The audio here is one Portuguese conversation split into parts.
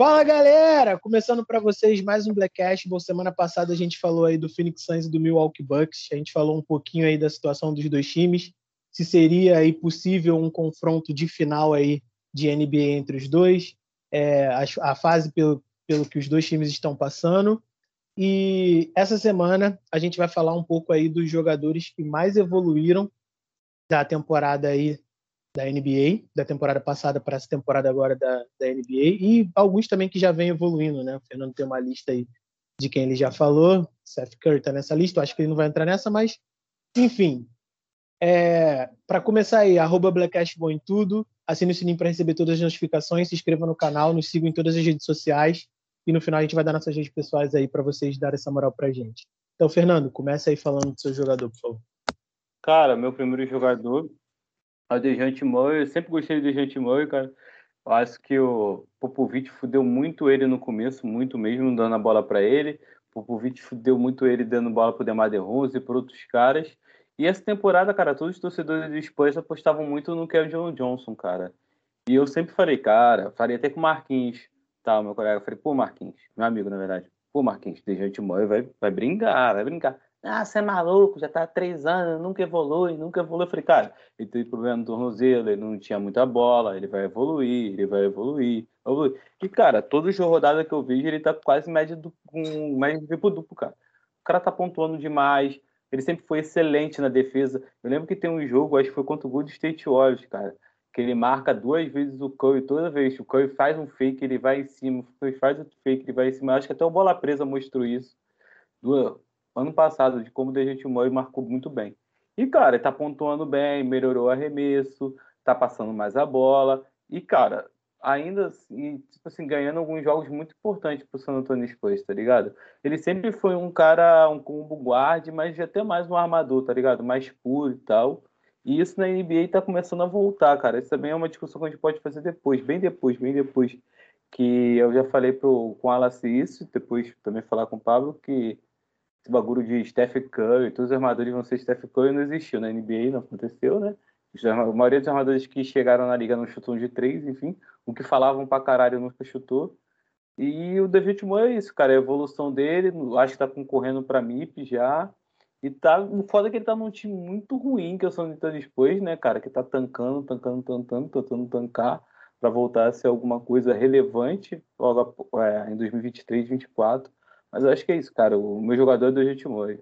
Fala galera, começando para vocês mais um Blackcast. Bom, semana passada a gente falou aí do Phoenix Suns e do Milwaukee Bucks. A gente falou um pouquinho aí da situação dos dois times, se seria aí possível um confronto de final aí de NBA entre os dois, é, a, a, fase pelo, pelo que os dois times estão passando. E essa semana a gente vai falar um pouco aí dos jogadores que mais evoluíram da temporada aí da NBA, da temporada passada para essa temporada agora da, da NBA, e alguns também que já vem evoluindo, né? O Fernando tem uma lista aí de quem ele já falou, Seth Curry está nessa lista, eu acho que ele não vai entrar nessa, mas enfim. É, para começar aí, arroba em tudo, assine o sininho para receber todas as notificações, se inscreva no canal, nos sigam em todas as redes sociais, e no final a gente vai dar nossas redes pessoais aí para vocês darem essa moral pra gente. Então, Fernando, começa aí falando do seu jogador, por favor. Cara, meu primeiro jogador o Dejante Murray. Eu sempre gostei do Dejante Murray, cara. Eu acho que o Popovich fudeu muito ele no começo, muito mesmo, dando a bola para ele. O Popovich fudeu muito ele dando bola pro Demar DeRozan e por outros caras. E essa temporada, cara, todos os torcedores do Spurs apostavam muito no Kevin Johnson, cara. E eu sempre falei, cara, falei até com o Marquinhos, tá, meu colega, falei, pô, Marquinhos, meu amigo, na verdade, pô, Marquinhos, Dejante Murray vai, vai brincar, vai brincar. Ah, você é maluco, já tá há três anos, nunca evolui, nunca evolui. Eu falei, cara, ele teve problema no tornozelo, ele não tinha muita bola, ele vai evoluir, ele vai evoluir, evoluir. E, cara, todo jogo rodada que eu vejo, ele tá quase média do, com média duplo cara. O cara tá pontuando demais, ele sempre foi excelente na defesa. Eu lembro que tem um jogo, acho que foi contra o Gold State Warriors, cara, que ele marca duas vezes o Curry, toda vez o Curry faz um fake, ele vai em cima, o Curry faz outro fake, ele vai em cima. Acho que até o Bola Presa mostrou isso. Duas ano passado, de como o Dejante Murray marcou muito bem. E, cara, ele tá pontuando bem, melhorou o arremesso, tá passando mais a bola. E, cara, ainda assim, tipo assim, ganhando alguns jogos muito importantes pro San Antonio Spurs, tá ligado? Ele sempre foi um cara, um combo guard, mas até mais um armador, tá ligado? Mais puro e tal. E isso na NBA tá começando a voltar, cara. Isso também é uma discussão que a gente pode fazer depois, bem depois, bem depois. Que eu já falei pro, com o Alassi isso, depois também falar com o Pablo, que esse bagulho de Steph Curry, todos os armadores vão ser Steph Curry, não existiu. Na NBA não aconteceu, né? A maioria dos armadores que chegaram na liga não chutam de três, enfim. O que falavam pra caralho nunca chutou. E o David Moore é isso, cara. A evolução dele, acho que tá concorrendo pra MIP já. E tá. O foda é que ele tá num time muito ruim, que é o San Antonio depois, né, cara? Que tá tancando, tancando, tancando, tentando tancar para voltar a ser alguma coisa relevante logo é, em 2023, 2024. Mas eu acho que é isso, cara. O meu jogador é do Dejante Murray.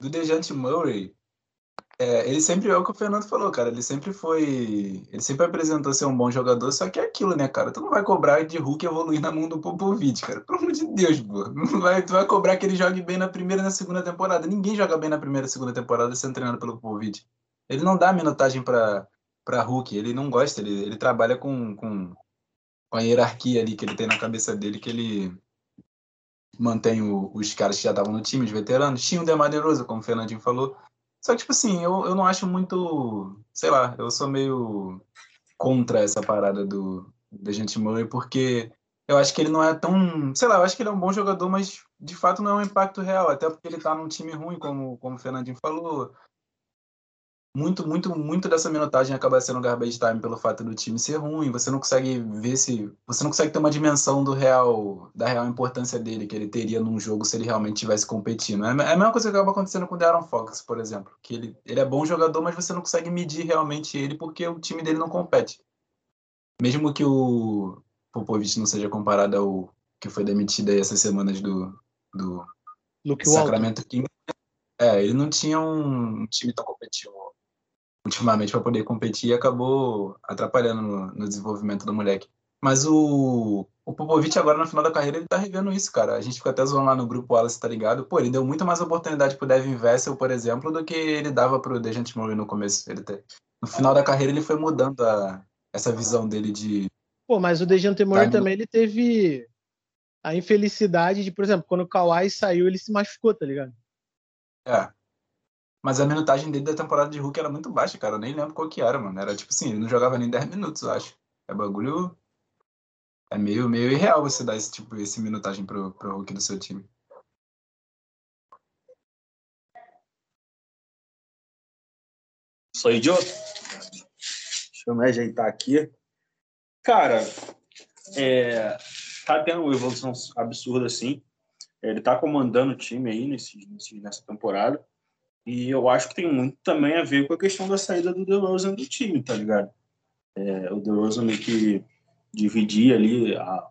Do Dejante Murray, é, ele sempre é o que o Fernando falou, cara. Ele sempre foi. Ele sempre apresentou ser um bom jogador, só que é aquilo, né, cara? Tu não vai cobrar de Hulk evoluir na mão do Popovich, cara. Pelo amor de Deus, pô. Vai, tu vai cobrar que ele jogue bem na primeira e na segunda temporada. Ninguém joga bem na primeira e segunda temporada sendo treinado pelo Popovich. Ele não dá minutagem pra, pra Hulk, ele não gosta, ele, ele trabalha com, com, com a hierarquia ali que ele tem na cabeça dele, que ele mantém o, os caras que já estavam no time, os veteranos. Tinha o Demar DeRozan, como o Fernandinho falou. Só que, tipo assim, eu, eu não acho muito... Sei lá, eu sou meio contra essa parada do, do Gente Murray, porque eu acho que ele não é tão... Sei lá, eu acho que ele é um bom jogador, mas de fato não é um impacto real. Até porque ele tá num time ruim, como, como o Fernandinho falou muito, muito, muito dessa minutagem acaba sendo garbage time pelo fato do time ser ruim. Você não consegue ver se. Você não consegue ter uma dimensão do real, da real importância dele que ele teria num jogo se ele realmente estivesse competindo. É, é a mesma coisa que acaba acontecendo com o Darren Fox, por exemplo. Que ele, ele é bom jogador, mas você não consegue medir realmente ele porque o time dele não compete. Mesmo que o Popovich não seja comparado ao que foi demitido aí essas semanas do, do Sacramento King. É, ele não tinha um time tão competitivo ultimamente para poder competir e acabou atrapalhando no, no, desenvolvimento do moleque. Mas o, o Popovich agora no final da carreira ele tá revendo isso, cara. A gente fica até zoando lá no grupo Wallace, tá ligado? Pô, ele deu muito mais oportunidade pro Devin Vessel, por exemplo, do que ele dava pro Dejante Murray no começo. Ele te... No final da carreira ele foi mudando a, essa visão dele de... Pô, mas o Dejante Murray também ele teve a infelicidade de, por exemplo, quando o Kawhi saiu, ele se machucou, tá ligado? É, mas a minutagem dele da temporada de Hulk era muito baixa, cara. Eu nem lembro qual que era, mano. Era tipo assim, ele não jogava nem 10 minutos, eu acho. É bagulho. É meio, meio irreal você dar esse tipo, esse minutagem pro, pro Hulk do seu time. Sou idiota? Deixa eu me ajeitar aqui. Cara, é, tá tendo uma evolução absurda assim. Ele tá comandando o time aí nesse, nesse, nessa temporada. E eu acho que tem muito também a ver com a questão da saída do DeRozan do time, tá ligado? É, o DeRozan meio que dividia ali a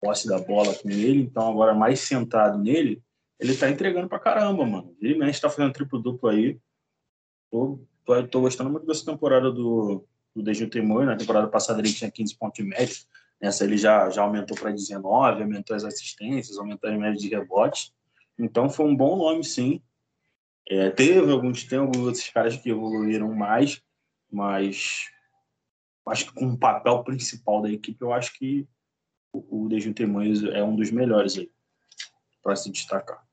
posse da bola com ele, então agora mais centrado nele, ele tá entregando pra caramba, mano. Ele mesmo tá fazendo triplo-duplo aí. Tô, tô, tô, gostando muito dessa temporada do, do Dejun Temor. Na temporada passada ele tinha 15 pontos de média. Nessa ele já, já aumentou para 19, aumentou as assistências, aumentou as médias de rebote. Então foi um bom nome, sim. É, teve alguns, tem alguns outros caras que evoluíram mais, mas acho que com o papel principal da equipe, eu acho que o, o Dejun Temões é um dos melhores aí para se destacar.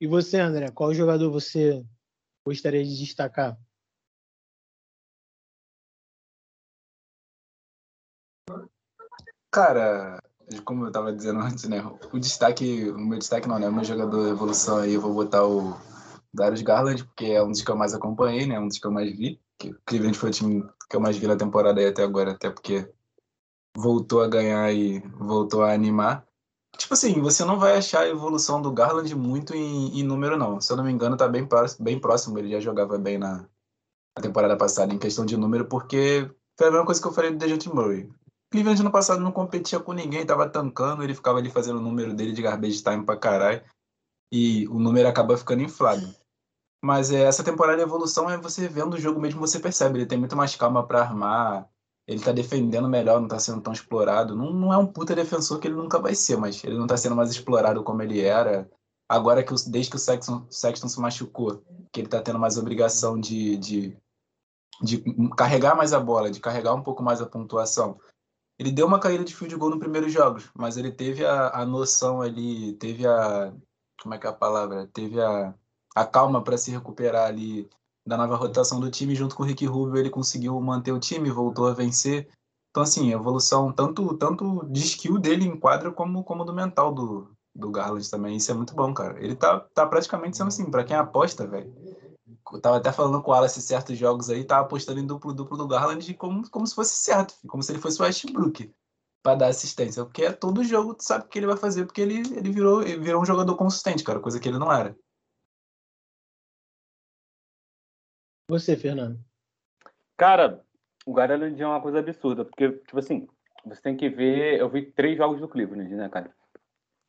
E você, André, qual jogador você gostaria de destacar? Cara, como eu tava dizendo antes, né? O destaque, o meu destaque não, né? O meu jogador evolução aí, eu vou botar o Darius Garland, porque é um dos que eu mais acompanhei, né? Um dos que eu mais vi. Que o Cleveland foi o time que eu mais vi na temporada aí até agora, até porque voltou a ganhar e voltou a animar. Tipo assim, você não vai achar a evolução do Garland muito em, em número, não. Se eu não me engano, tá bem, próximo, bem próximo. Ele já jogava bem na, na temporada passada em questão de número, porque foi a mesma coisa que eu falei do Dejante Murray. Cleveland no passado não competia com ninguém, tava tancando, ele ficava ali fazendo o número dele de garbage time pra caralho. E o número acaba ficando inflado. Mas é, essa temporada de evolução é você vendo o jogo mesmo, você percebe. Ele tem muito mais calma para armar, ele tá defendendo melhor, não tá sendo tão explorado. Não, não é um puta defensor que ele nunca vai ser, mas ele não tá sendo mais explorado como ele era. Agora que desde que o Sexton, Sexton se machucou, que ele tá tendo mais obrigação de, de, de carregar mais a bola, de carregar um pouco mais a pontuação. Ele deu uma caída de fio de gol no primeiro jogos, mas ele teve a, a noção ali, teve a. Como é que é a palavra? Teve a, a calma para se recuperar ali da nova rotação do time. Junto com o Rick Rubio, ele conseguiu manter o time, voltou a vencer. Então, assim, evolução tanto, tanto de skill dele em quadra como, como do mental do, do Garland também. Isso é muito bom, cara. Ele tá, tá praticamente sendo assim, para quem aposta, velho tava até falando com o Wallace certos jogos aí, tava apostando em duplo-duplo do Garland como, como se fosse certo, como se ele fosse o Westbrook para dar assistência. Porque é todo jogo, tu sabe o que ele vai fazer, porque ele, ele, virou, ele virou um jogador consistente, cara, coisa que ele não era. Você, Fernando. Cara, o Garland é uma coisa absurda, porque, tipo assim, você tem que ver. Eu vi três jogos do Cleveland, né, cara?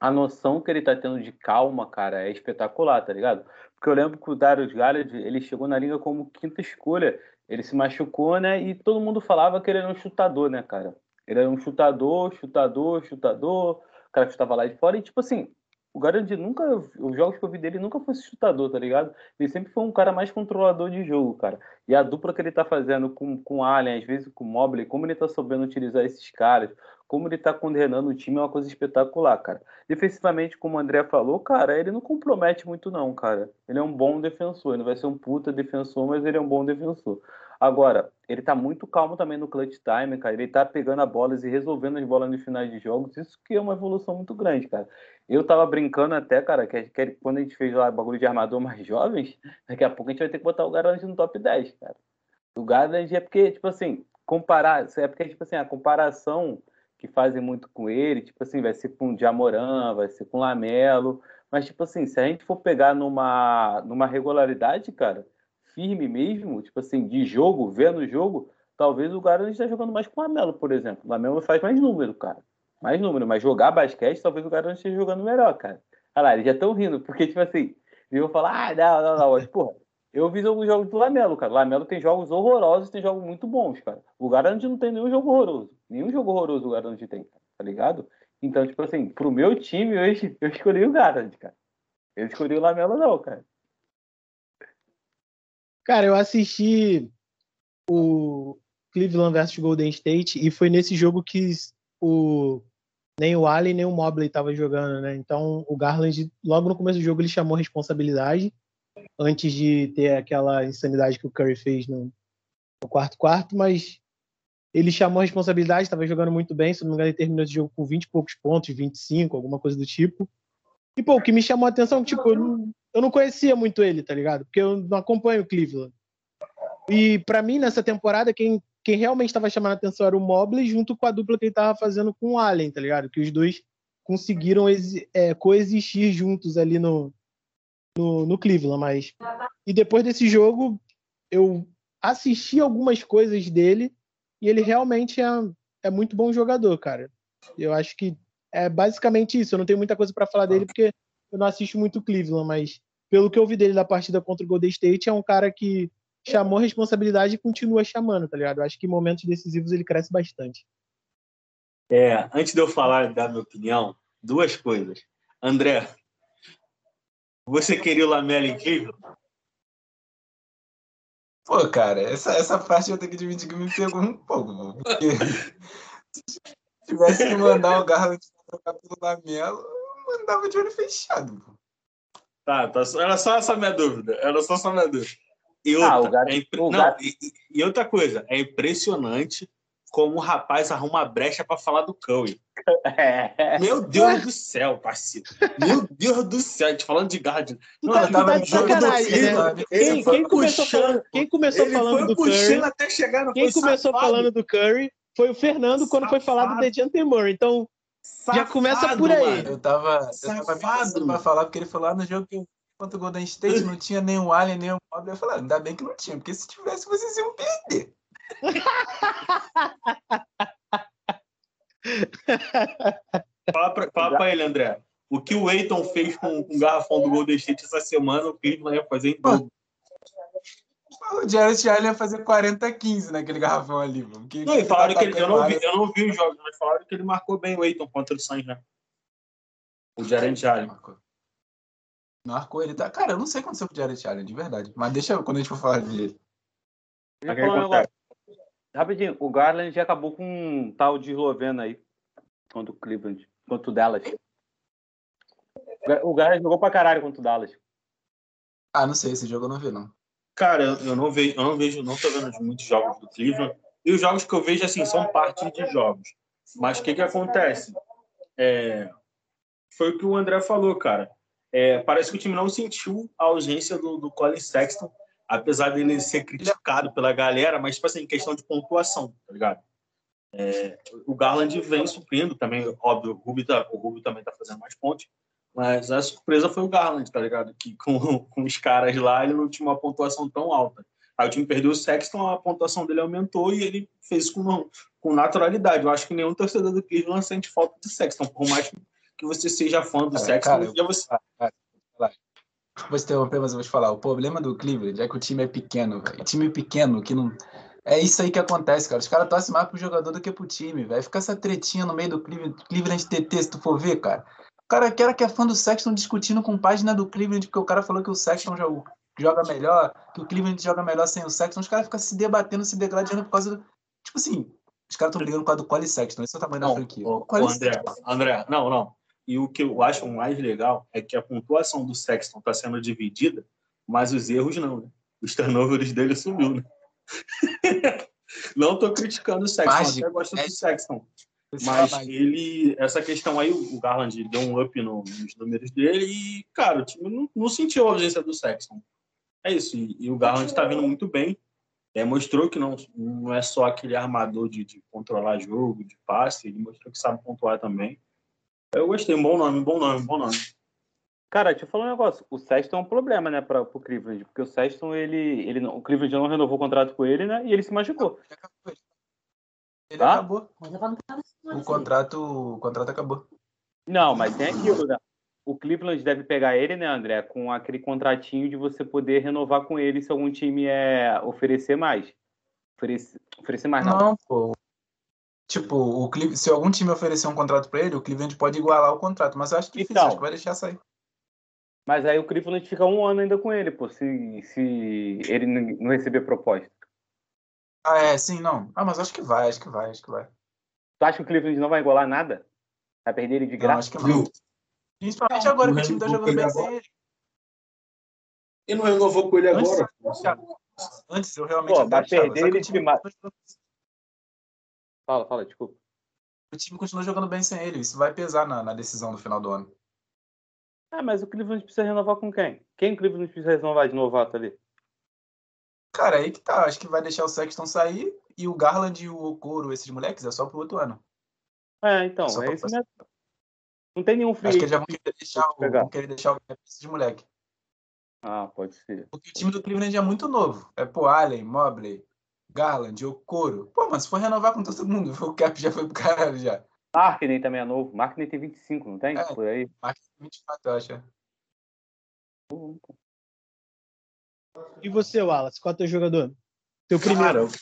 A noção que ele tá tendo de calma, cara, é espetacular, tá ligado? Porque eu lembro que o Darius Garland, ele chegou na liga como quinta escolha. Ele se machucou, né? E todo mundo falava que ele era um chutador, né, cara? Ele era um chutador, chutador, chutador. O cara que estava lá de fora. E, tipo assim, o Garand nunca. Os jogos que eu vi dele nunca foi chutador, tá ligado? Ele sempre foi um cara mais controlador de jogo, cara. E a dupla que ele tá fazendo com, com o Allen, às vezes com o Mobley, como ele tá sabendo utilizar esses caras, como ele tá condenando o time é uma coisa espetacular, cara. Defensivamente, como o André falou, cara, ele não compromete muito, não, cara. Ele é um bom defensor. Ele não vai ser um puta defensor, mas ele é um bom defensor. Agora, ele tá muito calmo também no clutch time, cara. Ele tá pegando as bolas e resolvendo as bolas nos finais de jogos. Isso que é uma evolução muito grande, cara. Eu tava brincando até, cara, que, que quando a gente fez lá bagulho de armador mais jovens, daqui a pouco a gente vai ter que botar o Garland no top 10, cara. O Garland é porque, tipo assim, comparar, é porque, tipo assim, a comparação que fazem muito com ele, tipo assim, vai ser com o Jamoran, vai ser com o Lamelo, mas tipo assim, se a gente for pegar numa, numa regularidade, cara, firme mesmo, tipo assim, de jogo, vendo o jogo, talvez o Garland esteja jogando mais com o Lamelo, por exemplo. O Lamelo faz mais número, cara. Mais número, mas jogar basquete, talvez o Garland esteja jogando melhor, cara. Olha lá, eles já estão rindo, porque, tipo assim, eles vão falar, ah, não, não, não, mas, porra, eu vi alguns jogos do Lamelo, cara. O Lamelo tem jogos horrorosos, tem jogos muito bons, cara. O Garand não tem nenhum jogo horroroso. Nenhum jogo horroroso o Garand tem, tá ligado? Então, tipo assim, pro meu time hoje, eu escolhi o Garand, cara. Eu escolhi o Lamelo não, cara. Cara, eu assisti o Cleveland versus Golden State e foi nesse jogo que o nem o Allen nem o Mobley estavam jogando, né? Então o Garland logo no começo do jogo ele chamou responsabilidade antes de ter aquela insanidade que o Curry fez no, no quarto quarto, mas ele chamou responsabilidade, estava jogando muito bem, se não me engano ele terminou esse jogo com 20 e poucos pontos, 25, alguma coisa do tipo. E, pô, o que me chamou a atenção, tipo, eu não, eu não conhecia muito ele, tá ligado? Porque eu não acompanho o Cleveland. E para mim, nessa temporada, quem, quem realmente estava chamando a atenção era o Mobley, junto com a dupla que ele estava fazendo com o Allen, tá ligado? Que os dois conseguiram é, coexistir juntos ali no, no, no Cleveland. Mas... E depois desse jogo, eu assisti algumas coisas dele e ele realmente é, é muito bom jogador, cara. Eu acho que é basicamente isso. Eu não tenho muita coisa para falar dele porque eu não assisto muito Cleveland, mas pelo que eu vi dele da partida contra o Golden State, é um cara que chamou responsabilidade e continua chamando, tá ligado? Eu acho que em momentos decisivos ele cresce bastante. É, antes de eu falar da minha opinião, duas coisas. André, você queria o Lamela em Cleveland? Pô, cara, essa, essa parte eu tenho que admitir que me pegou um pouco, porque se tivesse que mandar o Garland trocar pelo Lamelo, eu mandava de olho fechado. Tá, tá, era só essa minha dúvida, era só essa minha dúvida. E outra, ah, o gato, é impre... o Não, e, e, outra coisa, é impressionante como o rapaz arruma brecha para falar do Curry. É. Meu Deus do céu, parceiro. Meu Deus do céu. A gente falando de guard. Não, tá, tava de sacanagem, né? Quem, quem, começou falando, quem começou falando do Curry? Até chegar, quem começou safado. falando do Curry foi o Fernando safado. quando foi falar do Dejante Moore. Então, safado, já começa por aí. Mano. Eu tava, eu tava pra falar, porque ele falou lá no jogo que contra o Golden State não tinha nem o Allen, nem o Mobley. Eu falei, ah, ainda bem que não tinha, porque se tivesse, vocês iam perder. fala, pra, fala pra ele, André. O que o Eiton fez com, com o garrafão do Golden State essa semana, o Cleveland ia fazer em dobro. O Jared Allen ia fazer 40-15 naquele garrafão ali. Mano. Que, não, e falaram tá que ele, eu, não vi, eu não vi os jogos, mas falaram que ele marcou bem o Eiton contra o Suns, né? O Jared Allen. Marcou. Marcou ele, tá? Cara, eu não sei quando aconteceu com o Jared Allen, de verdade. Mas deixa quando a gente for falar dele. Rapidinho, o Garland já acabou com um tal de Eslovena aí. Contra o Cleveland. Contra o Dallas. O Garland jogou pra caralho contra o Dallas. Ah, não sei, esse jogo eu não vi, não. Cara, eu não vejo, eu não vejo, não tô vendo muitos jogos do Cleveland. E os jogos que eu vejo, assim, são parte de jogos. Mas o que que acontece? É... Foi o que o André falou, cara. É, parece que o time não sentiu a ausência do, do Colin Sexton, apesar dele ser criticado pela galera, mas, tipo assim, questão de pontuação, tá ligado? É, o Garland vem suprindo também, óbvio, o Rubio, tá, o também tá fazendo mais pontos, mas a surpresa foi o Garland, tá ligado? Que com, com os caras lá ele não tinha uma pontuação tão alta. Aí o time perdeu o Sexton, a pontuação dele aumentou e ele fez com, com naturalidade. Eu acho que nenhum torcedor do Cleveland sente falta de Sexton, por mais que você seja fã do sexo. Cara, eu, você... Cara, vou te interromper, mas eu vou te falar. O problema do Cleveland é que o time é pequeno, velho. Time pequeno que não. É isso aí que acontece, cara. Os caras torcem mais pro jogador do que pro time, velho. Fica essa tretinha no meio do Cleveland, Cleveland TT, se tu for ver, cara. O cara, que era que é fã do Sexton discutindo com página do Cleveland, porque o cara falou que o Sexton joga, joga melhor, que o Cleveland joga melhor sem o Sexton. Os caras ficam se debatendo, se degradando por causa do. Tipo assim, os caras estão brigando por causa do Quali Sexton. Esse é o tamanho não, da franquia. O, o André, André, não, não. E o que eu acho mais legal é que a pontuação do Sexton está sendo dividida, mas os erros não, né? Os turnovers dele sumiu, né? não estou criticando o Sexton, Mágico. até gosto é. do Sexton. Mas ele, essa questão aí, o Garland deu um up no, nos números dele e, cara, o time não, não sentiu a ausência do Sexton. É isso. E, e o Garland está vindo muito bem. É, mostrou que não, não é só aquele armador de, de controlar jogo, de passe, ele mostrou que sabe pontuar também. Eu gostei, um bom nome, um bom nome, um bom nome. Cara, deixa eu falar um negócio. O Sexton é um problema, né, para o Cleveland, porque o Sexton, ele, ele não, o Cleveland não renovou o contrato com ele, né, e ele se machucou. Ele tá? acabou. O contrato, o contrato acabou. Não, mas tem aquilo, né? O Cleveland deve pegar ele, né, André, com aquele contratinho de você poder renovar com ele se algum time é oferecer mais. Oferecer, oferecer mais, não. Não, pô. Tipo, o Cleveland, se algum time oferecer um contrato para ele, o Cleveland pode igualar o contrato, mas eu acho difícil, então, acho que vai deixar sair. Mas aí o Cleveland fica um ano ainda com ele, pô, se, se ele não receber proposta. Ah, é, sim, não. Ah, mas acho que vai, acho que vai, acho que vai. Tu acha que o Cleveland não vai igualar nada? Vai perder ele de graça? Não, acho que não. Principalmente agora que o time tá jogando bem sem ele. E não renovou com ele agora? Antes, antes eu realmente Pô, vai perder ele de Fala, fala, desculpa. O time continua jogando bem sem ele. Isso vai pesar na, na decisão do final do ano. Ah, mas o Cleveland precisa renovar com quem? Quem o Cleveland precisa renovar de novato ali? Cara, aí que tá. Acho que vai deixar o Sexton sair e o Garland e o Okoro, esses moleques, é só pro outro ano. É, então, é pra isso mesmo. Não tem nenhum free Acho que eles já vão querer deixar o, vão querer deixar o esses moleque. Ah, pode ser. Porque o time do Cleveland é muito novo. É pô, Allen, Mobley, Garland, Okoro. Pô, mas se for renovar com todo mundo, o cap já foi pro caralho já. Markkinen também é novo. Markkinen tem 25, não tem? É. Por aí. Marca 24, eu acho. E você, Wallace, qual é o teu jogador? Teu primeiro. Cara,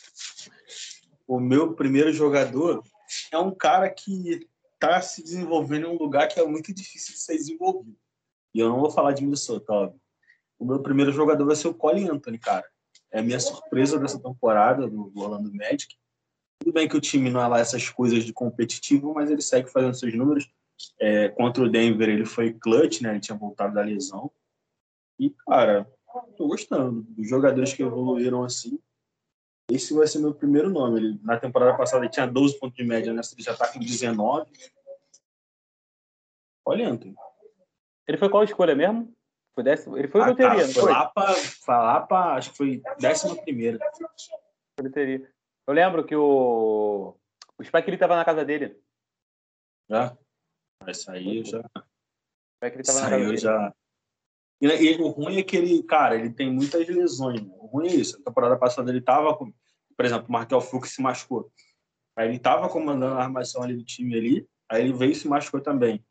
o meu primeiro jogador é um cara que tá se desenvolvendo em um lugar que é muito difícil de ser desenvolvido. E eu não vou falar de Minnesota, óbvio. O meu primeiro jogador vai ser o Cole Anthony, cara. É a minha surpresa dessa temporada do Orlando Magic. Tudo bem que o time não é lá essas coisas de competitivo, mas ele segue fazendo seus números. É, contra o Denver ele foi clutch, né? Ele tinha voltado da lesão. E, cara, tô gostando dos jogadores que evoluíram assim. Esse vai ser meu primeiro nome. Ele, na temporada passada ele tinha 12 pontos de média, nessa ele já tá com 19. Olha, Anthony. Ele foi qual escolha mesmo? Foi décimo... Ele foi Ah, loteria, cara, não foi lá pra. Acho que foi décima primeira. Loteria. Eu lembro que o. O Spike ele tava na casa dele. Já. Aí eu já. O Spike ele tava na Essa casa dele. já. E, e o ruim é que ele, cara, ele tem muitas lesões. Né? O ruim é isso. A temporada passada ele tava com. Por exemplo, o Markel Fux se machucou. Aí ele tava comandando a armação ali do time ali. Aí ele veio e se machucou também.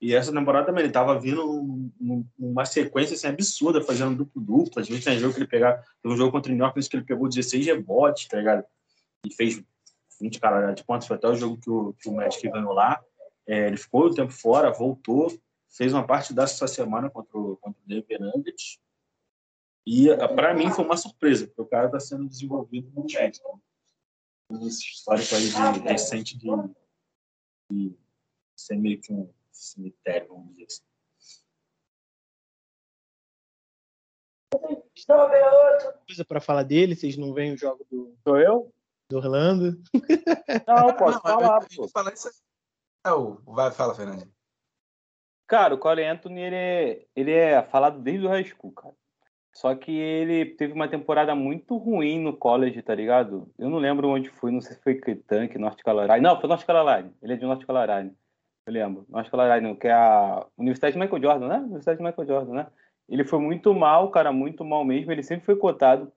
E essa temporada também, ele tava vindo numa sequência assim, absurda, fazendo duplo-duplo. Às vezes tem jogo que ele pegava. Teve um jogo contra o New York que ele pegou 16 rebotes, tá ligado? E fez 20 caralho de pontos. Foi até o jogo que o, que o Magic ganhou lá. É, ele ficou um tempo fora, voltou, fez uma parte dessa semana contra o, contra o Denver Nuggets. E para mim foi uma surpresa, porque o cara está sendo desenvolvido no. Então, esse histórico aí de recente de, de ser meio que um cemitério, vamos dizer assim. Coisa pra falar dele, vocês não veem o jogo do, Sou eu? do Orlando. Não, posso Não, falar, eu- falar isso aí. É, o, vai, fala, Fernandinho. Cara, o Cole Anthony, ele é, ele é falado desde o high school, cara. Só que ele teve uma temporada muito ruim no college, tá ligado? Eu não lembro onde foi, não sei se foi Kentucky, North Carolina. Não, foi North Carolina. Ele é de North Carolina. Eu lembro. North Carolina, que é a Universidade de Michael Jordan, né? Universidade de Michael Jordan, né? Ele foi muito mal, cara, muito mal mesmo. Ele sempre foi cotado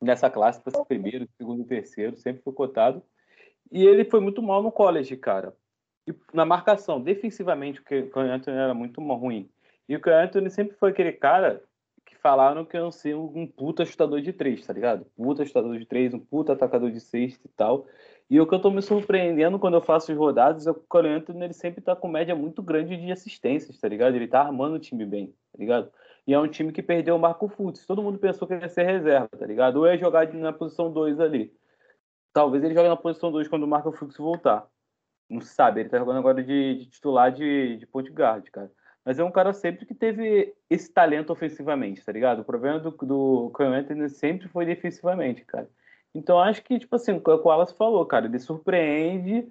nessa classe para ser primeiro, segundo, terceiro, sempre foi cotado. E ele foi muito mal no college, cara. E na marcação, defensivamente, o Cole Anthony era muito ruim. E o Cole Anthony sempre foi aquele cara que falaram que ia ser um, um puta chutador de três, tá ligado? Puta chutador de três, um puta atacador de sexta e tal. E o que eu tô me surpreendendo quando eu faço os rodados é que o Cole Anthony ele sempre tá com média muito grande de assistências, tá ligado? Ele tá armando o time bem, tá ligado? E é um time que perdeu o Marco Fultz. Todo mundo pensou que ele ia ser reserva, tá ligado? Ou ia jogar na posição 2 ali. Talvez ele jogue na posição 2 quando o Marco Fultz voltar. Não se sabe, ele tá jogando agora de, de titular de, de point guard, cara. Mas é um cara sempre que teve esse talento ofensivamente, tá ligado? O problema do, do Cole Anthony sempre foi defensivamente, cara. Então acho que, tipo assim, o Wallace falou, cara, ele surpreende,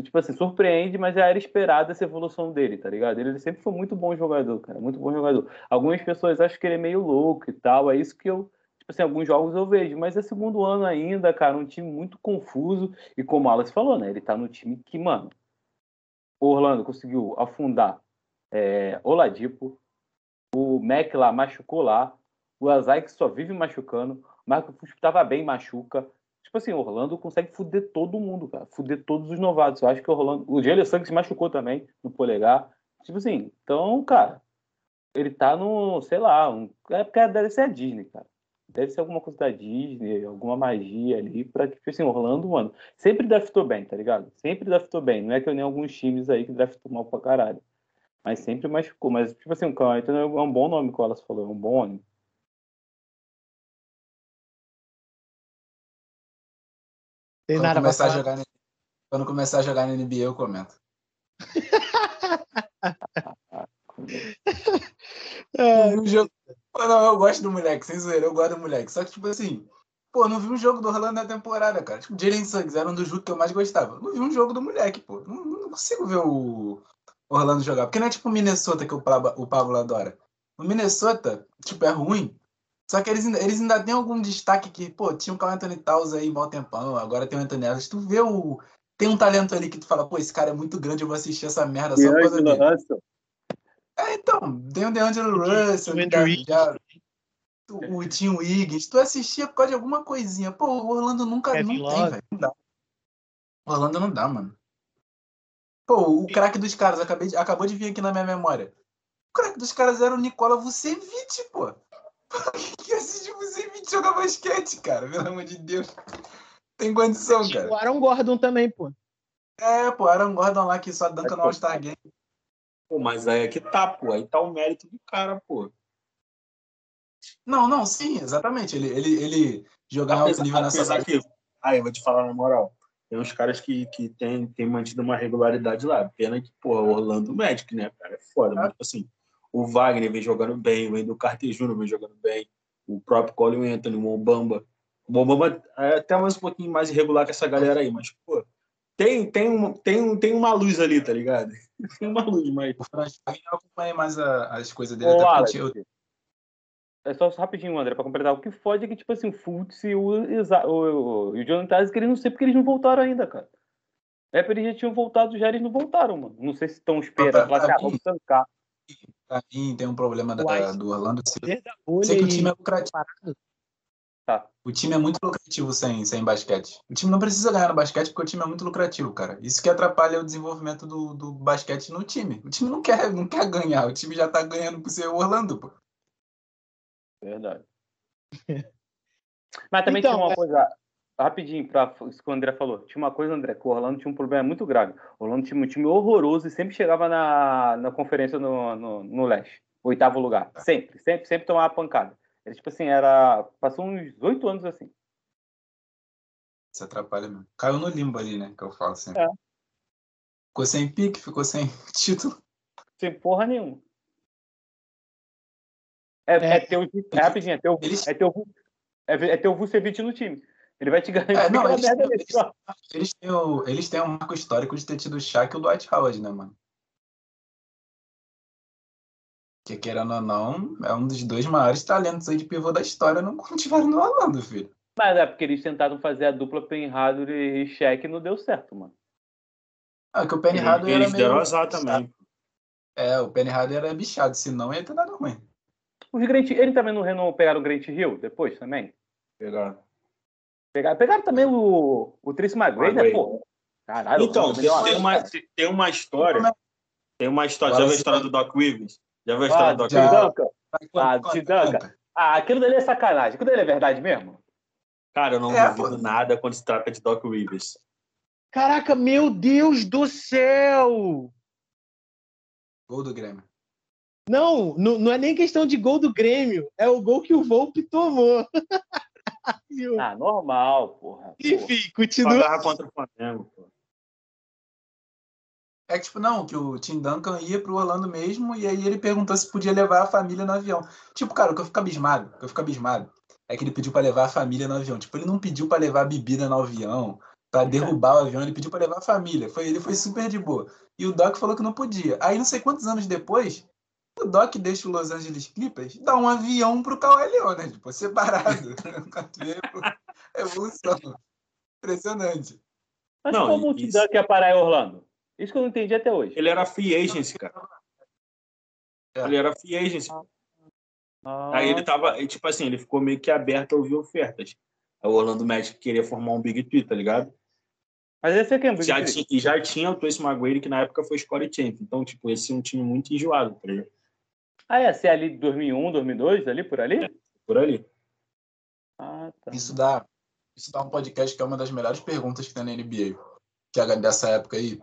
tipo assim, surpreende, mas já era esperada essa evolução dele, tá ligado? Ele sempre foi muito bom jogador, cara, muito bom jogador. Algumas pessoas acham que ele é meio louco e tal, é isso que eu, tipo assim, alguns jogos eu vejo, mas é segundo ano ainda, cara, um time muito confuso, e como o Wallace falou, né, ele tá no time que, mano, o Orlando conseguiu afundar é, Oladipo, o Mac lá machucou lá, o Azai que só vive machucando, o Marco Fusco tava bem, machuca. Tipo assim, o Orlando consegue fuder todo mundo, cara. Fuder todos os novatos. Eu acho que o Orlando. O Jalen Suggs se machucou também no polegar. Tipo assim, então, cara, ele tá no, sei lá, um, é porque deve ser a Disney, cara. Deve ser alguma coisa da Disney, alguma magia ali, pra que, tipo assim, Orlando, mano, sempre draftou bem, tá ligado? Sempre draftou bem. Não é que eu nem alguns times aí que draftou mal pra caralho. Mas sempre machucou. Mas, tipo assim, o Cão Anthony é um bom nome que o Wallace falou, é um bom nome. Tem Quando nada começar, a jogar na, quando começar a jogar na NBA, eu comento. É, Não vi um jogo. Pô, não, eu gosto do moleque, sem zoeira, eu gosto do moleque. Só que, tipo assim, pô, não vi um jogo do Orlando na temporada, cara. Tipo, Jalen Suggs era um dos jogos que eu mais gostava. Não vi um jogo do moleque, pô. Não, não consigo ver o Orlando jogar. Porque não é tipo o Minnesota que o Pablo, o Pablo adora. O Minnesota, tipo, é ruim. Só que eles, ainda- eles ainda têm algum destaque que, pô, tinha o Carl Anthony Towns aí, mal tempão, agora tem o Anthony Edwards. Tu vê o. Tem um talento ali que tu fala, pô, esse cara é muito grande, eu vou assistir essa merda só por causa D'Angelo dele. Russell. É, então, tem o DeAngelo Russell, O já, já- o, o Tim Wiggins. Tu assistia por causa de alguma coisinha. Pô, o Orlando nunca Kevin não tem, velho. Não dá. O Orlando não dá, mano. Pô, o craque dos caras, acabei de- acabou de vir aqui na minha memória. O craque dos caras era o Nicola Vucevic, pô. Quem assiste Vucevic jogar basquete, cara? Pelo amor de Deus. Tem condição, cara. o Aaron Gordon também, pô. É, pô, Aaron Gordon lá que só danca no All-Star Game. Pô, mas aí é que tá, pô. Aí tá o mérito do cara, pô. Não, não, sim, exatamente. Ele, ele, ele jogar alto Apesar, nível nessa apesar que. Aí, eu vou te falar na moral. Tem uns caras que, que tem, tem mantido uma regularidade lá. Pena que, porra, o Orlando Magic, né, cara? É foda. Mas, tipo assim, o Wagner vem jogando bem, o Wendel Carter Jr. vem jogando bem, o próprio Colin Anthony, o Mobamba. O Mobamba é até mais um pouquinho mais irregular que essa galera aí, mas, pô, tem, tem, uma, tem, um- tem uma luz ali, tá ligado? Tem uma luz, mas. O eu acompanhei mais a- as coisas dele. Ô, até eu- é só rapidinho, André, pra completar. O que fode é que, tipo assim, o Fultz e o, Isa- o, o, o Jonathan Isaac, eles não sei porque eles não voltaram ainda, cara. É porque eles já tinham voltado, já eles não voltaram, mano. Não sei se estão esperando, pra ah, vamos tancar. pra mim tem um problema da- do Orlando. Sei, que o time é lucrativo. Tá. O time é muito lucrativo sem, sem basquete. O time não precisa ganhar no basquete porque o time é muito lucrativo, cara. Isso que atrapalha o desenvolvimento do, do basquete no time. O time não quer, não quer ganhar, o time já tá ganhando por ser o Orlando, pô. Verdade. Mas também Então, tinha uma é- coisa, rapidinho, para isso que o André falou. Tinha uma coisa, André, que o Orlando tinha um problema muito grave. O Orlando tinha um time horroroso e sempre chegava na, na conferência no, no, no leste. Oitavo lugar. Sempre, sempre, sempre tomava pancada. Era tipo assim, era. Passou uns oito anos assim. Isso atrapalha mesmo. Caiu no limbo ali, né? Que eu falo sempre. É. Ficou sem pique, ficou sem título. Sem porra nenhuma. É, É. é, ter o, é rapidinho, é ter o, Eles- é ter o, é, é ter o Vucevic no time. Ele vai te garantir É, não, eles- merda eles-. Eles têm, o, eles têm um marco histórico de ter tido o Shaq e o Dwight Howard, né, mano? Que querendo ou não, é um dos dois maiores talentos aí de pivô da história não continuaram no Orlando, filho. Mas é porque eles tentaram fazer a dupla Penhador e Shaq e não deu certo, mano. Ah, que o Penny Eles, Hardaway era eles deram meio... azar também. É, o Penny Hardaway era bichado, senão ia ter dado ruim. Os Grant, ele também não renou, pegaram o Grant Hill depois também? Pegaram. Pegaram, pegaram também o, o Tracy McGrady, né, pô? Caralho, Então, o tem, tem uma, tem uma história. Tem uma história. Já viu a história do Doc Rivers? Já viu a Ah, história do Doc já. Rivers? Tidanka. Ah, Tidanka. Ah, aquilo dele é sacanagem. Aquilo dele é verdade mesmo? Cara, eu não É, duvido pô. nada quando se trata de Doc Rivers. Caraca, meu Deus do céu! Gol do Grêmio. Não, não, não é nem questão de gol do Grêmio, é o gol que o Volpe tomou. Ah, normal, porra. Enfim, Só continua. contra o Flamengo, pô. É que, tipo, não, que o Tim Duncan ia pro Orlando mesmo, e aí ele perguntou se podia levar a família no avião. Tipo, cara, o que eu fico abismado, o que eu fico abismado, é que ele pediu pra levar a família no avião. Tipo, ele não pediu pra levar bebida no avião, pra derrubar o avião, ele pediu pra levar a família. Foi, ele foi super de boa. E o Doc falou que não podia. Aí, não sei quantos anos depois, o Doc deixa o Los Angeles Clippers dar um avião pro Kawhi Leonard, tipo, separado. Evolução. Impressionante. Mas Não, como o isso- Tidanka ia parar em Orlando? Isso que eu não entendi até hoje. Ele era free agency, cara. É. Ele era free agency. Ah, Aí ele tava, e, tipo assim, ele ficou meio que aberto a ouvir ofertas. Aí o Orlando Magic queria formar um Big Three, tá ligado? Mas esse é quem? Big Já Three? tinha, e já tinha o Tracy McGrady, que na época foi score champ. Então, tipo, esse é um time muito enjoado, tá ligado? Ah, é? Se é ali de 2001, 2002, ali por ali? Por ali. Ah, tá. Isso dá, isso dá um podcast que é uma das melhores perguntas que tem na NBA. Que é dessa época aí.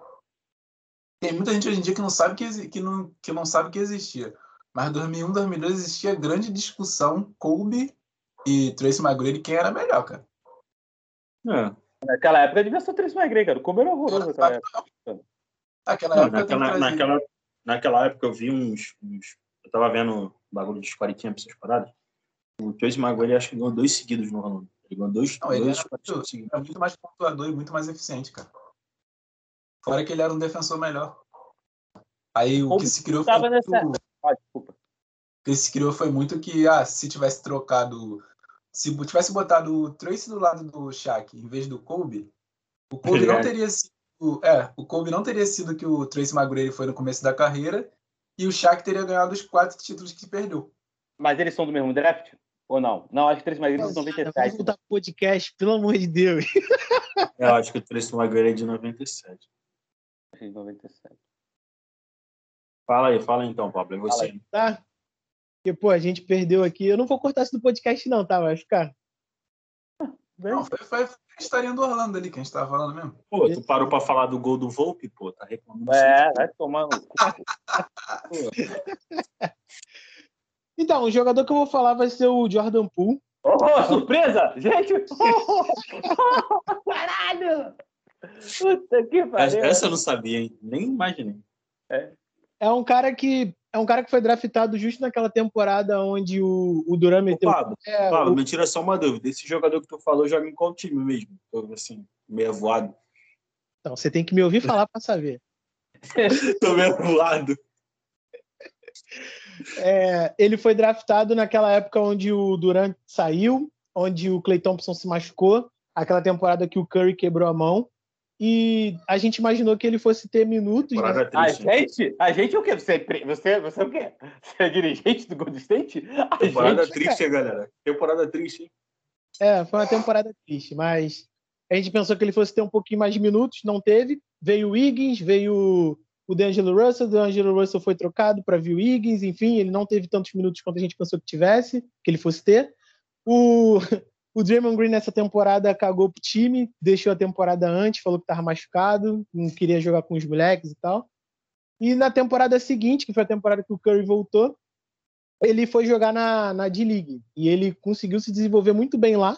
Tem muita gente hoje em dia que não sabe que, que, não, que não sabe que existia. Mas 2001, 2002 existia grande discussão Kobe e Tracy McGrady quem era melhor, cara. É. Naquela época devia ser o Tracy McGrady, cara. O Kobe era horroroso naquela época. Naquela Não, época que naquela, trazer- naquela, naquela época eu vi uns, uns- Eu tava vendo bagulho de score champ, essas paradas. O Tracy McGrady acho que ganhou dois seguidos no Orlando. Ele ganhou dois, Não, ele dois era score muito- era muito mais pontuador e muito mais eficiente, cara. Fora que ele era um defensor melhor. Aí o que se criou foi tava nessa- muito- Ah, desculpa. que se criou foi muito que, ah, se tivesse trocado. Se tivesse botado o Tracy do lado do Shaq em vez do Kobe, o Kobe não teria sido. É, o Kobe não teria sido que o Tracy McGrady foi no começo da carreira e o Shaq teria ganhado os quatro títulos que perdeu. Mas eles são do mesmo draft? Ou não? Não, acho que o Tracy McGrady é de 97. Vamos voltar pro podcast, pelo amor de Deus. Eu acho que o Tracy McGrady é de 97. De 97. Fala aí, fala aí então, Pablo. É você. Aí, tá? Porque, pô, a gente perdeu aqui. Eu não vou cortar isso do podcast, não, tá? Vai ficar. Não, foi, foi, foi a historinha do Orlando ali que a gente tava falando mesmo. Pô, tu parou pra falar do gol do Volpe, pô, tá reclamando. É, vai tomar no cu. Então, o jogador que eu vou falar vai ser o Jordan Poole. Oh, surpresa! Gente! Caralho! Puta que pariu. Essa eu não sabia, hein? Nem imaginei. É. É um cara que é um cara que foi draftado justo naquela temporada onde o, o Duran meteu. Pablo, é, Pablo, o- me tira só uma dúvida. Esse jogador que tu falou joga em qual time mesmo? Assim, meio voado. Então, você tem que me ouvir falar para saber. Tô meio voado. É, ele foi draftado naquela época onde o Durant saiu, onde o Clay Thompson se machucou, aquela temporada que o Curry quebrou a mão. E a gente imaginou que ele fosse ter minutos. né? Temporada A triste. gente? A gente é o quê? Você, é pre- você, você é o quê? Você é dirigente do Golden State? A Temporada gente, triste, hein, galera? Temporada triste, hein? É, foi uma temporada triste, mas a gente pensou que ele fosse ter um pouquinho mais de minutos, não teve. Veio o Wiggins, veio o D'Angelo Russell, o D'Angelo Russell foi trocado para vir o Wiggins, enfim, ele não teve tantos minutos quanto a gente pensou que tivesse, que ele fosse ter. O, o Draymond Green nessa temporada cagou pro time, deixou a temporada antes, falou que estava machucado, não queria jogar com os moleques e tal. E na temporada seguinte, que foi a temporada que o Curry voltou, ele foi jogar na, na D-League. E ele conseguiu se desenvolver muito bem lá.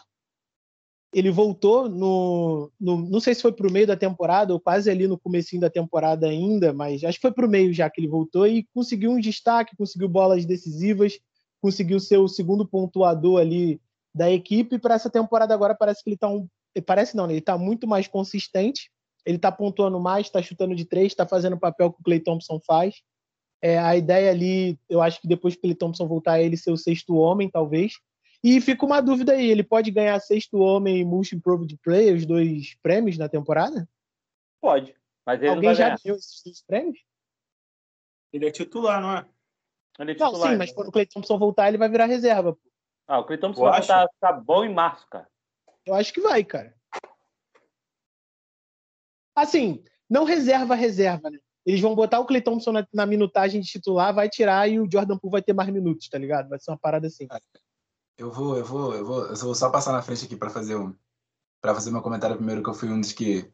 Ele voltou no, no não sei se foi para o meio da temporada ou quase ali no comecinho da temporada ainda, mas acho que foi para o meio já que ele voltou e conseguiu um destaque, conseguiu bolas decisivas, conseguiu ser o segundo pontuador ali da equipe. Para essa temporada agora parece que ele está um, parece não, né? ele está muito mais consistente. Ele está pontuando mais, está chutando de três, está fazendo o papel que o Clay Thompson faz. É, a ideia ali, eu acho que depois que o Clay Thompson voltar, é ele ser o sexto homem, talvez. E fica uma dúvida aí, ele pode ganhar sexto homem e Most Improved Player, os dois prêmios na temporada? Pode. Mas ele Alguém não vai já ganhar. ganhou esses dois prêmios? Ele é titular, não é? Ele é Não, titular, sim, mas né? quando o Clay Thompson voltar, ele vai virar reserva. pô. Ah, o Clay Thompson vai voltar ficar bom em março, cara. Eu acho que vai, cara. Assim, não reserva, reserva, né? Eles vão botar o Clay Thompson na, na minutagem de titular, vai tirar e o Jordan Poole vai ter mais minutos, tá ligado? Vai ser uma parada assim. Eu vou, eu vou, eu vou, eu vou só passar na frente aqui para fazer um, para fazer meu comentário primeiro que eu fui um dos que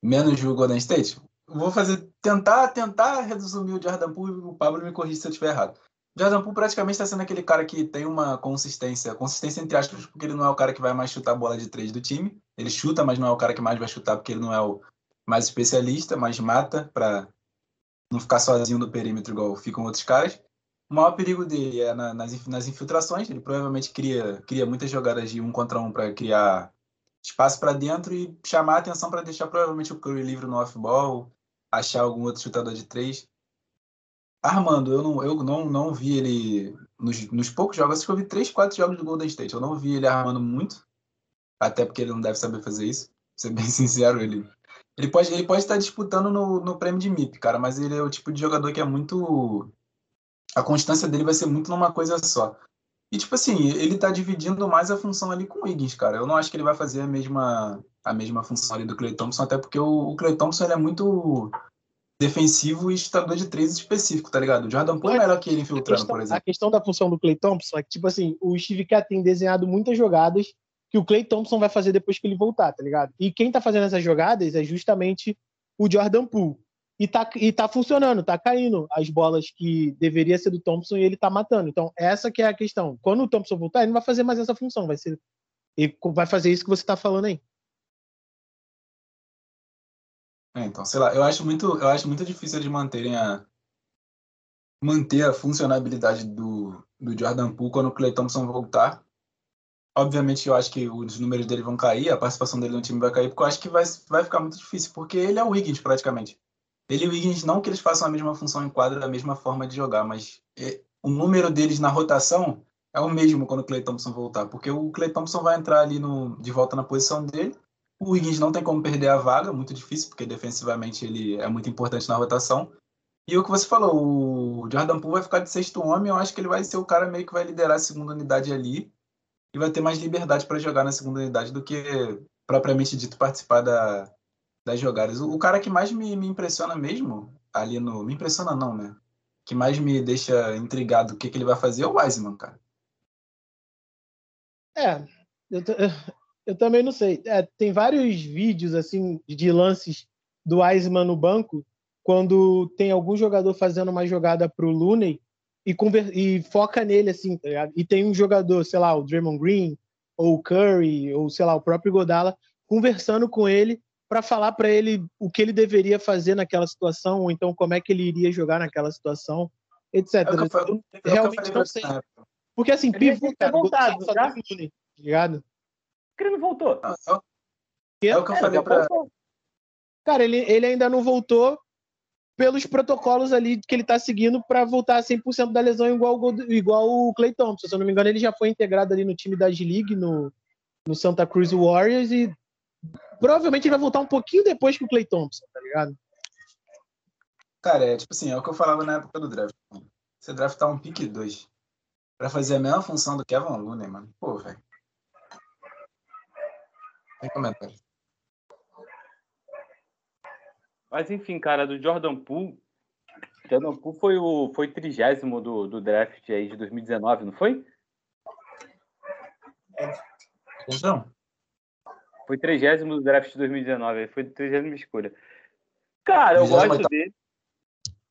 menos viu o Golden State. Vou fazer tentar, tentar resumir o Jordan Poole e o Pablo me corrige se eu estiver errado. Jordan Poole praticamente está sendo aquele cara que tem uma consistência, consistência entre aspas, porque ele não é o cara que vai mais chutar a bola de três do time. Ele chuta, mas não é o cara que mais vai chutar porque ele não é o mais especialista, mas mata para não ficar sozinho no perímetro igual ficam outros caras. O maior perigo dele é na- nas, nas infiltrações. Ele provavelmente cria, cria muitas jogadas de um contra um para criar espaço para dentro e chamar a atenção para deixar provavelmente o Curry livre no off-ball, achar algum outro chutador de três. Armando, eu não, eu não, não vi ele nos, nos poucos jogos, acho que eu vi três, quatro jogos do Golden State. Eu não vi ele armando muito, até porque ele não deve saber fazer isso. Pra ser bem sincero, ele ele pode, ele pode estar disputando no, no prêmio de MIP, cara, mas ele é o tipo de jogador que é muito. A constância dele vai ser muito numa coisa só. E, tipo assim, ele tá dividindo mais a função ali com o Wiggins, cara. Eu não acho que ele vai fazer a mesma, a mesma função ali do Clay Thompson, até porque o, o Clay Thompson ele é muito defensivo e chutador de três específico, tá ligado? O Jordan Poole é melhor que ele A infiltrando, questão, por a exemplo. questão da função do Clay Thompson é que, tipo assim, o Steve Kerr tem desenhado muitas jogadas que o Clay Thompson vai fazer depois que ele voltar, tá ligado? E quem tá fazendo essas jogadas é justamente o Jordan Poole. E tá, e tá funcionando, tá caindo as bolas que deveria ser do Thompson e ele tá matando. Então, essa que é a questão. Quando o Thompson voltar, ele não vai fazer mais essa função, vai ser ele vai fazer isso que você tá falando aí. É, então, sei lá, eu acho muito, eu acho muito difícil eles manterem a manter a funcionalidade do, do Jordan Poole quando o Clay Thompson voltar. Obviamente, eu acho que os números dele vão cair, a participação dele no time vai cair, porque eu acho que vai, vai ficar muito difícil, porque ele é o Wiggins praticamente. Ele e o Wiggins, não que eles façam a mesma função em quadra, a mesma forma de jogar, mas é, o número deles na rotação é o mesmo quando o Clay Thompson voltar, porque o Clay Thompson vai entrar ali no, de volta na posição dele. O Wiggins não tem como perder a vaga, muito difícil, porque defensivamente ele é muito importante na rotação. E o que você falou, o Jordan Poole vai ficar de sexto homem, eu acho que ele vai ser o cara meio que vai liderar a segunda unidade ali e vai ter mais liberdade para jogar na segunda unidade do que propriamente dito participar da, das jogadas. O, o cara que mais me, me impressiona mesmo ali no. Me impressiona não, né? Que mais me deixa intrigado o que, que ele vai fazer é o Wiseman, cara. É, eu, eu também não sei. É, tem vários vídeos assim de lances do Wiseman no banco quando tem algum jogador fazendo uma jogada pro Looney e, conver... e foca nele assim, tá ligado? E tem um jogador, sei lá, o Draymond Green ou o Curry ou sei lá, o próprio Godala conversando com ele para falar para ele o que ele deveria fazer naquela situação ou então como é que ele iria jogar naquela situação, etc. É eu, eu, realmente não sei. Porque assim, pivô, cara, voltado? Looney, tá ligado? Ele não voltou. É, é o que eu é, falei pra... Cara, ele, ele ainda não voltou pelos protocolos ali que ele está seguindo para voltar a 100% da lesão igual, igual o Clay Thompson. Se eu não me engano, ele já foi integrado ali no time da G-League, no, no Santa Cruz Warriors, e provavelmente ele vai voltar um pouquinho depois que o Clay Thompson, tá ligado? Cara, é tipo assim, é o que eu falava na época do draft. Você draftar um pick 2 para fazer a mesma função do Kevin Looney, mano. Pô, velho. Tem comentário. Mas enfim, cara, do Jordan Poole. Jordan Poole foi o foi trigésimo do, do draft aí de 2019, não foi? Não. Foi trigésimo do draft de 2019, foi trigésima escolha. Cara, eu gosto dele.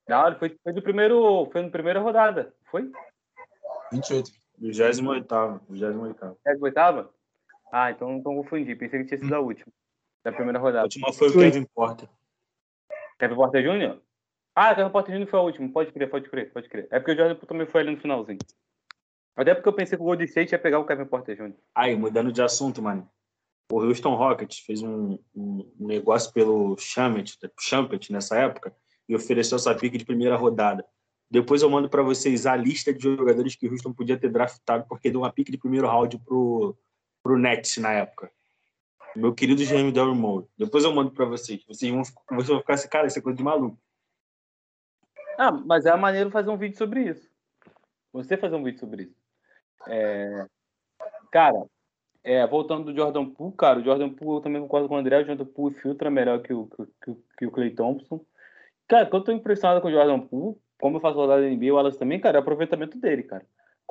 Não, ele foi, foi do primeiro, foi no primeira rodada, foi? 28. 28 28 28 ah, então, então confundi. Pensei que tinha sido a última. Da primeira rodada. A última foi o Kevin Porter. Kevin Porter Jr.? Ah, Kevin Porter Jr. foi a última. Pode crer, pode crer, pode crer. É porque o Jordan também foi ali no finalzinho. Até porque eu pensei que o Golden State ia pegar o Kevin Porter Jr. Aí, mudando de assunto, mano. O Houston Rockets fez um, um negócio pelo Champet, Champet nessa época e ofereceu essa pique de primeira rodada. Depois eu mando para vocês a lista de jogadores que o Houston podia ter draftado porque deu uma pique de primeiro round pro pro Nets na época. Meu querido Jeremy Moore. Depois eu mando para vocês. Vocês vão, vocês vão ficar assim, cara, isso é coisa de maluco. Ah, mas é de fazer um vídeo sobre isso. Você fazer um vídeo sobre isso. É... Cara, é, voltando do Jordan Poole, cara, o Jordan Poole, eu também concordo com o André, o Jordan Poole filtra melhor que o, que, que o Clay Thompson. Cara, eu tô impressionado com o Jordan Poole, como eu faço rodada da NBA, o Alas também, cara, é o aproveitamento dele, cara.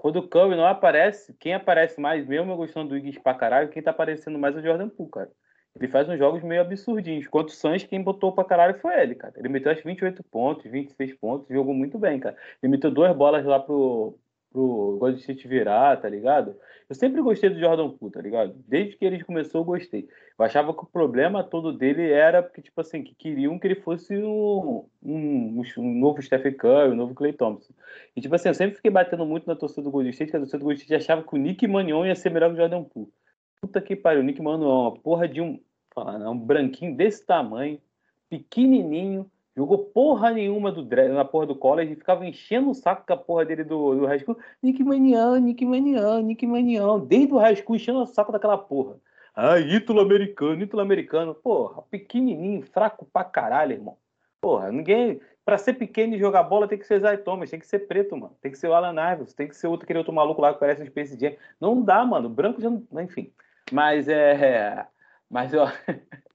Quando o Curry não aparece, quem aparece mais, mesmo eu gostando do Wiggins pra caralho, quem tá aparecendo mais é o Jordan Poole, cara. Ele faz uns jogos meio absurdinhos. Quanto o Suns, quem botou pra caralho foi ele, cara. Ele meteu acho 28 pontos, 26 pontos, jogou muito bem, cara. Ele meteu duas bolas lá pro, pro Golden State virar, tá ligado? Eu sempre gostei do Jordan Poole, tá ligado? Desde que ele começou, eu gostei. Eu achava que o problema todo dele era porque, tipo assim, que queriam que ele fosse um, um, um novo Stephen Curry, um novo Clay Thompson. E, tipo assim, eu sempre fiquei batendo muito na torcida do Golden State, que a torcida do Golden State achava que o Nick Manion ia ser melhor que o Jordan Poole. Puta que pariu, o Nick Manion é uma porra de um, um branquinho desse tamanho, pequenininho, Jogou porra nenhuma do, na porra do college, ficava enchendo o saco com a porra dele do, do high school. Nick Manian, Nick Manian, Nick Manian. Desde o high school enchendo o saco daquela porra. Ah, ítulo americano, ítulo americano. Porra, pequenininho, fraco pra caralho, irmão. Porra, ninguém. Pra ser pequeno e jogar bola tem que ser Zay Thomas, tem que ser preto, mano. Tem que ser o Alan Iverson, tem que ser outro, aquele outro maluco lá que parece um Space Jam. Não dá, mano. Branco já não. Enfim. Mas é. Mas eu.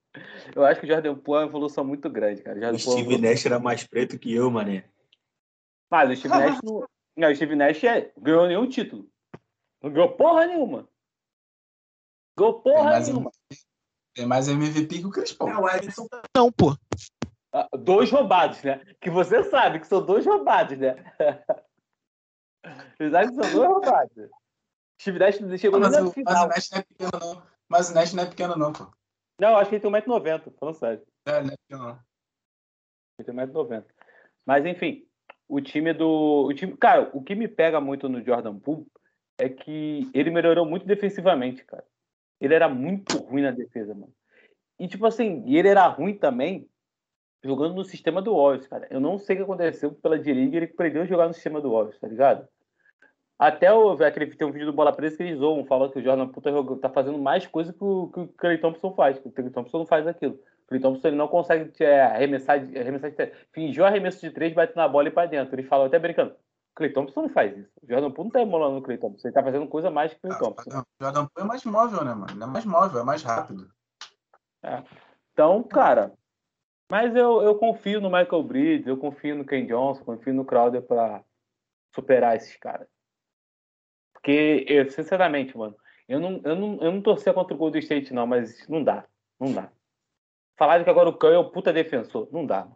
Eu acho que o Jordan Poole é uma evolução muito grande, cara. O, o Steve Nash era mais preto que eu, mané. Mas o Steve Nash não. Não, o Steve Nash é... ganhou nenhum título. Não ganhou porra nenhuma. Ganhou porra tem nenhuma. Tem mais MVP que o Chris Paul. Não, Edson... não pô. Ah, dois roubados, né? Que você sabe que são dois roubados, né? Vocês acham que são dois roubados. Steve Nash chegou mas, o, final. mas o Nash não é pequeno, não. Mas o Nash não é pequeno, não, pô. Não, acho que ele tem 1,90m, falando sério. É, né? Não. Ele tem 1,90m. Mas, enfim, o time do. O time, cara, o que me pega muito no Jordan Poole é que ele melhorou muito defensivamente, cara. Ele era muito ruim na defesa, mano. E, tipo assim, ele era ruim também jogando no sistema do Warriors, cara. Eu não sei o que aconteceu pela D-League, ele aprendeu a jogar no sistema do Warriors, tá ligado? Até o, aquele, tem um vídeo do Bola Presa que eles zoam, falam que o Jordan Puta tá fazendo mais coisa que o, que o Clay Thompson faz, que o Clay Thompson não faz aquilo. O Clay Thompson ele não consegue é, arremessar, arremessar de três. Fingiu arremesso de três, bate na bola e para dentro. Ele fala até brincando. Clay Thompson não faz isso. O Jordan Poole não tá emulando o Clay Thompson. Ele tá fazendo coisa mais que o Clay ah, Thompson. o Jordan Poole é mais móvel, né, mano? Ele é mais móvel, é mais rápido. É. Então, cara, mas eu, eu confio no Michael Bridges, eu confio no Ken Johnson, confio no Crowder para superar esses caras. Porque, eu, sinceramente, mano, eu não, eu, não, eu não torcia contra o Golden State, não, mas não dá. Não dá. Falaram que agora o Curry é o puta defensor. Não dá,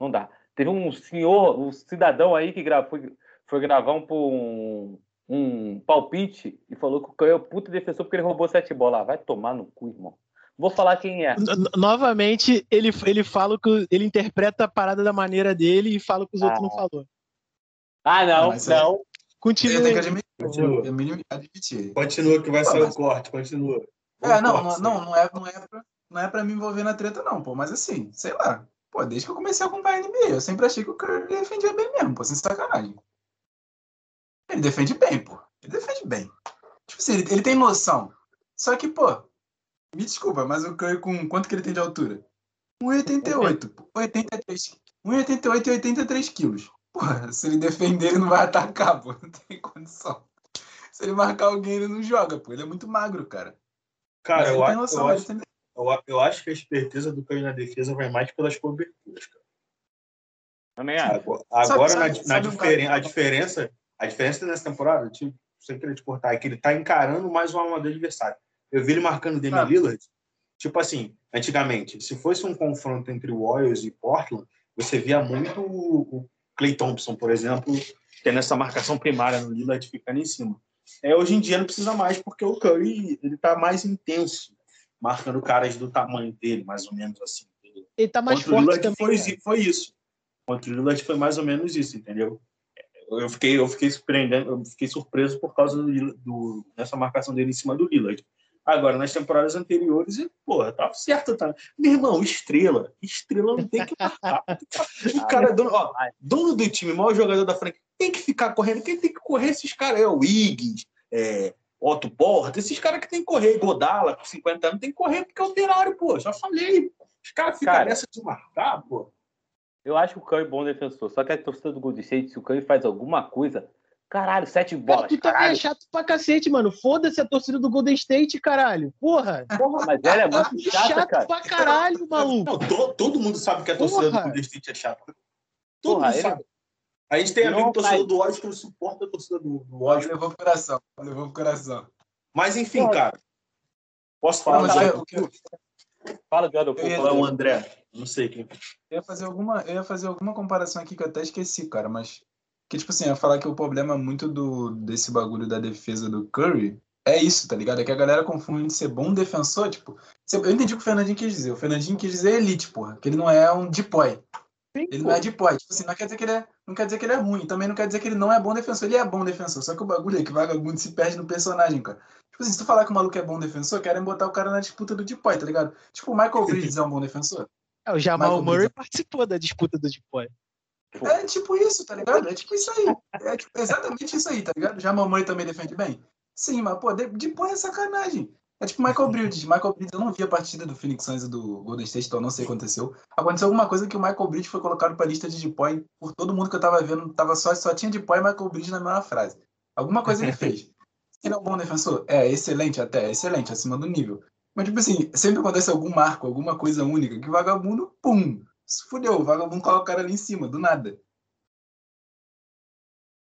não dá. Teve um senhor, um cidadão aí que gravou, foi, foi gravar um, um, um palpite e falou que o Curry é o puta defensor porque ele roubou sete bolas. Ah, vai tomar no cu, irmão. Vou falar quem é. Novamente, ele, ele fala que ele interpreta a parada da maneira dele e fala que os ah. outros não falou. Ah, não, não. não. Continua. Continua. admitir. Continua que vai ser o corte, continua. É, não, não, não, não, é, não, é pra, não é pra me envolver na treta, não, pô. Mas assim, sei lá. Pô, desde que eu comecei a acompanhar a NBA, eu sempre achei que o Curry defendia bem mesmo, pô, sem sacanagem. Ele defende bem, pô. Ele defende bem. Tipo assim, ele, ele tem noção. Só que, pô, me desculpa, mas o Curry com quanto que ele tem de altura? 1,88. 83. 1,88 e 83 quilos. Porra, se ele defender, ele não vai atacar, pô. Não tem condição. Se ele marcar alguém, ele não joga, pô. Ele é muito magro, cara. Cara, eu, acho, noção, eu, acho, tem... eu, eu, acho que a esperteza do Curry na defesa vai mais pelas coberturas, cara. Também acho. Agora, agora sabe, na, sabe, na diferen, a diferença, a diferença nessa temporada, tipo, sem querer te cortar, é que ele tá encarando mais o armador adversário. Eu vi ele marcando Damian ah. Lillard. Tipo assim, antigamente, se fosse um confronto entre Warriors e Portland, você via muito o Clay Thompson, por exemplo, tendo essa marcação primária no Lillard ficando em cima. É, hoje em dia não precisa mais, porque o Curry ele tá mais intenso, marcando caras do tamanho dele, mais ou menos assim. Entendeu? Ele tá mais Contra forte também. Foi, né? foi isso. Contra o Lillard foi mais ou menos isso, entendeu? Eu fiquei, eu fiquei surpreendendo, eu fiquei surpreso por causa do, do, dessa marcação dele em cima do Lillard. Agora, nas temporadas anteriores, e, porra, tava certo, tá? Meu irmão, estrela. Estrela não tem que marcar. o cara, dono, ó, dono do time, maior jogador da franquia, tem que ficar correndo. Quem tem que correr esses caras é o Wiggins, é, Otto Porta, esses caras que tem que correr. Godala, com 50 anos, tem que correr porque é operário, pô. Já falei. Os caras ficam cara, nessa de marcar, pô. Eu acho que o Curry é bom defensor. Só que a torcida do Golden State, se o Curry faz alguma coisa, Caralho, sete bolas. Cara, tu também é chato pra cacete, mano. Foda-se a torcida do Golden State, caralho. Porra. Porra, mas ela é muito chata, chato cara. pra caralho, maluco. Não, to, todo mundo sabe que a torcida Porra. do Golden State é chata. Todo Porra, mundo ele... sabe. A gente tem amigo torcedor do ódio que não suporta a torcida do, do. Levou pro coração. Levou pro coração. Mas enfim, Porra. cara. Posso falar? Não, eu, Fala, Jordan, eu ia falar o André. Não sei quem. Eu ia, fazer alguma, eu ia fazer alguma comparação aqui que eu até esqueci, cara, mas que, tipo assim, eu falar que o problema muito do, desse bagulho da defesa do Curry é isso, tá ligado? É que a galera confunde ser bom defensor, tipo. Eu entendi o que o Fernandinho quis dizer. O Fernandinho quis dizer elite, porra. Que ele não é um depoy. Sim, ele pô. não é depoy. Tipo assim, não quer dizer que ele é. Não quer dizer que ele é ruim. Também não quer dizer que ele não é bom defensor. Ele é bom defensor. Só que o bagulho é que o vagabundo se perde no personagem, cara. Tipo assim, se tu falar que o maluco é bom defensor, querem botar o cara na disputa do depoy, tá ligado? Tipo, o Michael Bridges é um bom defensor. É, o Jamal Michael Murray Bridges. participou da disputa do depoy. É tipo isso, tá ligado? É tipo isso aí. É tipo, exatamente isso aí, tá ligado? Já a mamãe também defende bem? Sim, mas, pô, depois é sacanagem. É tipo Michael Bridges. Michael Bridges, eu não vi a partida do Phoenix Suns e do Golden State, então não sei o que aconteceu. Aconteceu alguma coisa que o Michael Bridges foi colocado pra lista de depoy por todo mundo que eu tava vendo. Tava só, só tinha depoy e Michael Bridges na mesma frase. Alguma coisa ele fez. Ele é um bom defensor? É, excelente até, excelente, acima do nível. Mas, tipo assim, sempre acontece algum marco, alguma coisa única, que vagabundo, pum, se fudeu, o vagabundo coloca o cara ali em cima, do nada.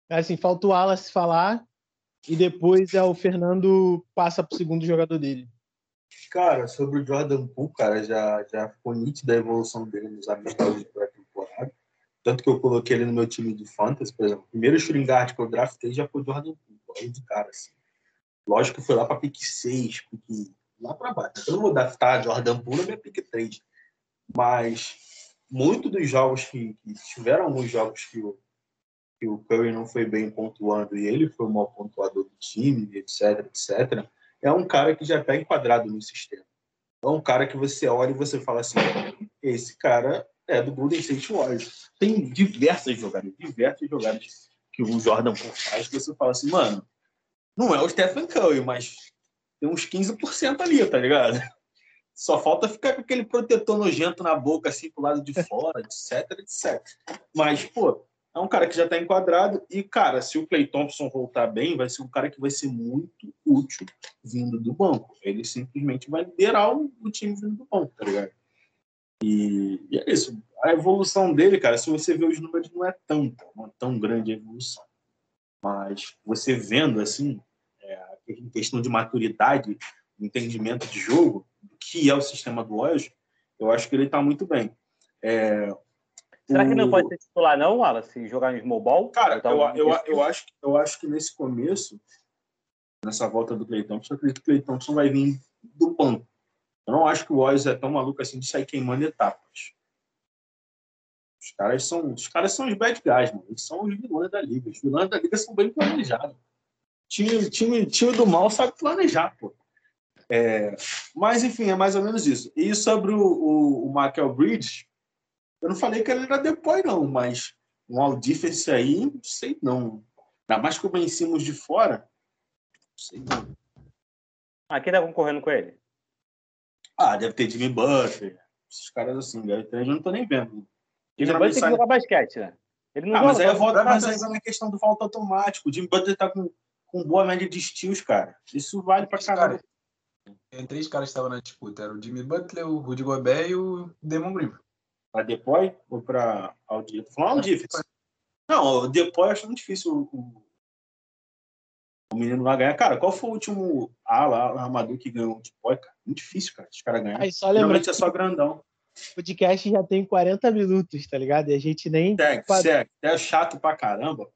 Assim, falta o Wallace falar e depois é o Fernando passa pro segundo jogador dele. Cara, sobre o Jordan Poole, cara, já, já ficou nítida a evolução dele nos amistosos de pré-temporada. Tanto que eu coloquei ele no meu time de fantasy, por exemplo. O primeiro shooting guard que eu draftei já foi o Jordan Poole, de cara, assim. Lógico que foi lá para pique 6, pique lá para baixo. Eu não vou draftar Jordan Poole na minha pique 3. Mas muito dos jogos que, que tiveram alguns jogos que o, que o Curry não foi bem pontuando e ele foi o maior pontuador do time, etc, etc, é um cara que já está enquadrado no sistema. É um cara que você olha e você fala assim, esse cara é do Golden State Warriors. Tem diversas jogadas, diversas jogadas que o Jordan faz que você fala assim, mano, não é o Stephen Curry, mas tem uns 15% ali, tá ligado? Só falta ficar com aquele protetor nojento na boca, assim, pro lado de fora, etc, etc. Mas, pô, é um cara que já está enquadrado e, cara, se o Clay Thompson voltar bem, vai ser um cara que vai ser muito útil vindo do banco. Ele simplesmente vai liderar o, o time vindo do banco, tá ligado? E, e, é isso. A evolução dele, cara, se você ver os números, não é tão, não é tão grande a evolução. Mas você vendo, assim, é, a questão de maturidade, entendimento de jogo, que é o sistema do Warriors, eu acho que ele está muito bem. É, Será que não pode ser titular, não, Wallace? Jogar em small ball? Cara, eu, eu, eu, eu, acho, eu acho que nesse começo, nessa volta do Clay Thompson, eu acredito que o Clay Thompson vai vir do banco. Eu não acho que o Warriors é tão maluco assim de sair queimando etapas. Os caras são os, caras são os bad guys, mano. Eles são os vilões da liga. Os vilões da liga são bem planejados. Time, time, time do mal sabe planejar, pô. É, mas, enfim, é mais ou menos isso. E sobre o, o, o Michael Bridge, eu não falei que ele era depois, não, mas um Aldifes aí, não sei não. Ainda mais que o vencemos de fora, não sei não. Ah, quem tá concorrendo com ele? Ah, deve ter Jimmy Butler, esses caras assim, deve ter, eu não tô nem vendo. Jimmy Butler tem que jogar basquete, né? Ele não ah, mas aí eu volto mas aí na questão do volta automático. O Jimmy Butler tá com, com boa média de steals, cara. Isso vale pra caralho. Tem três caras que estavam na disputa. Era o Jimmy Butler, o Rudy Gobert e o Demon Green. Para depois ou para Audi? Tô falando Audi. Não, depois acho muito difícil o, o menino vai ganhar. Cara, qual foi o último ala, armador que ganhou o depois, cara? Muito difícil, cara, os caras ganharem. só Geralmente é só grandão. O podcast já tem 40 minutos, tá ligado? E a gente nem. Segue, segue. É chato pra caramba.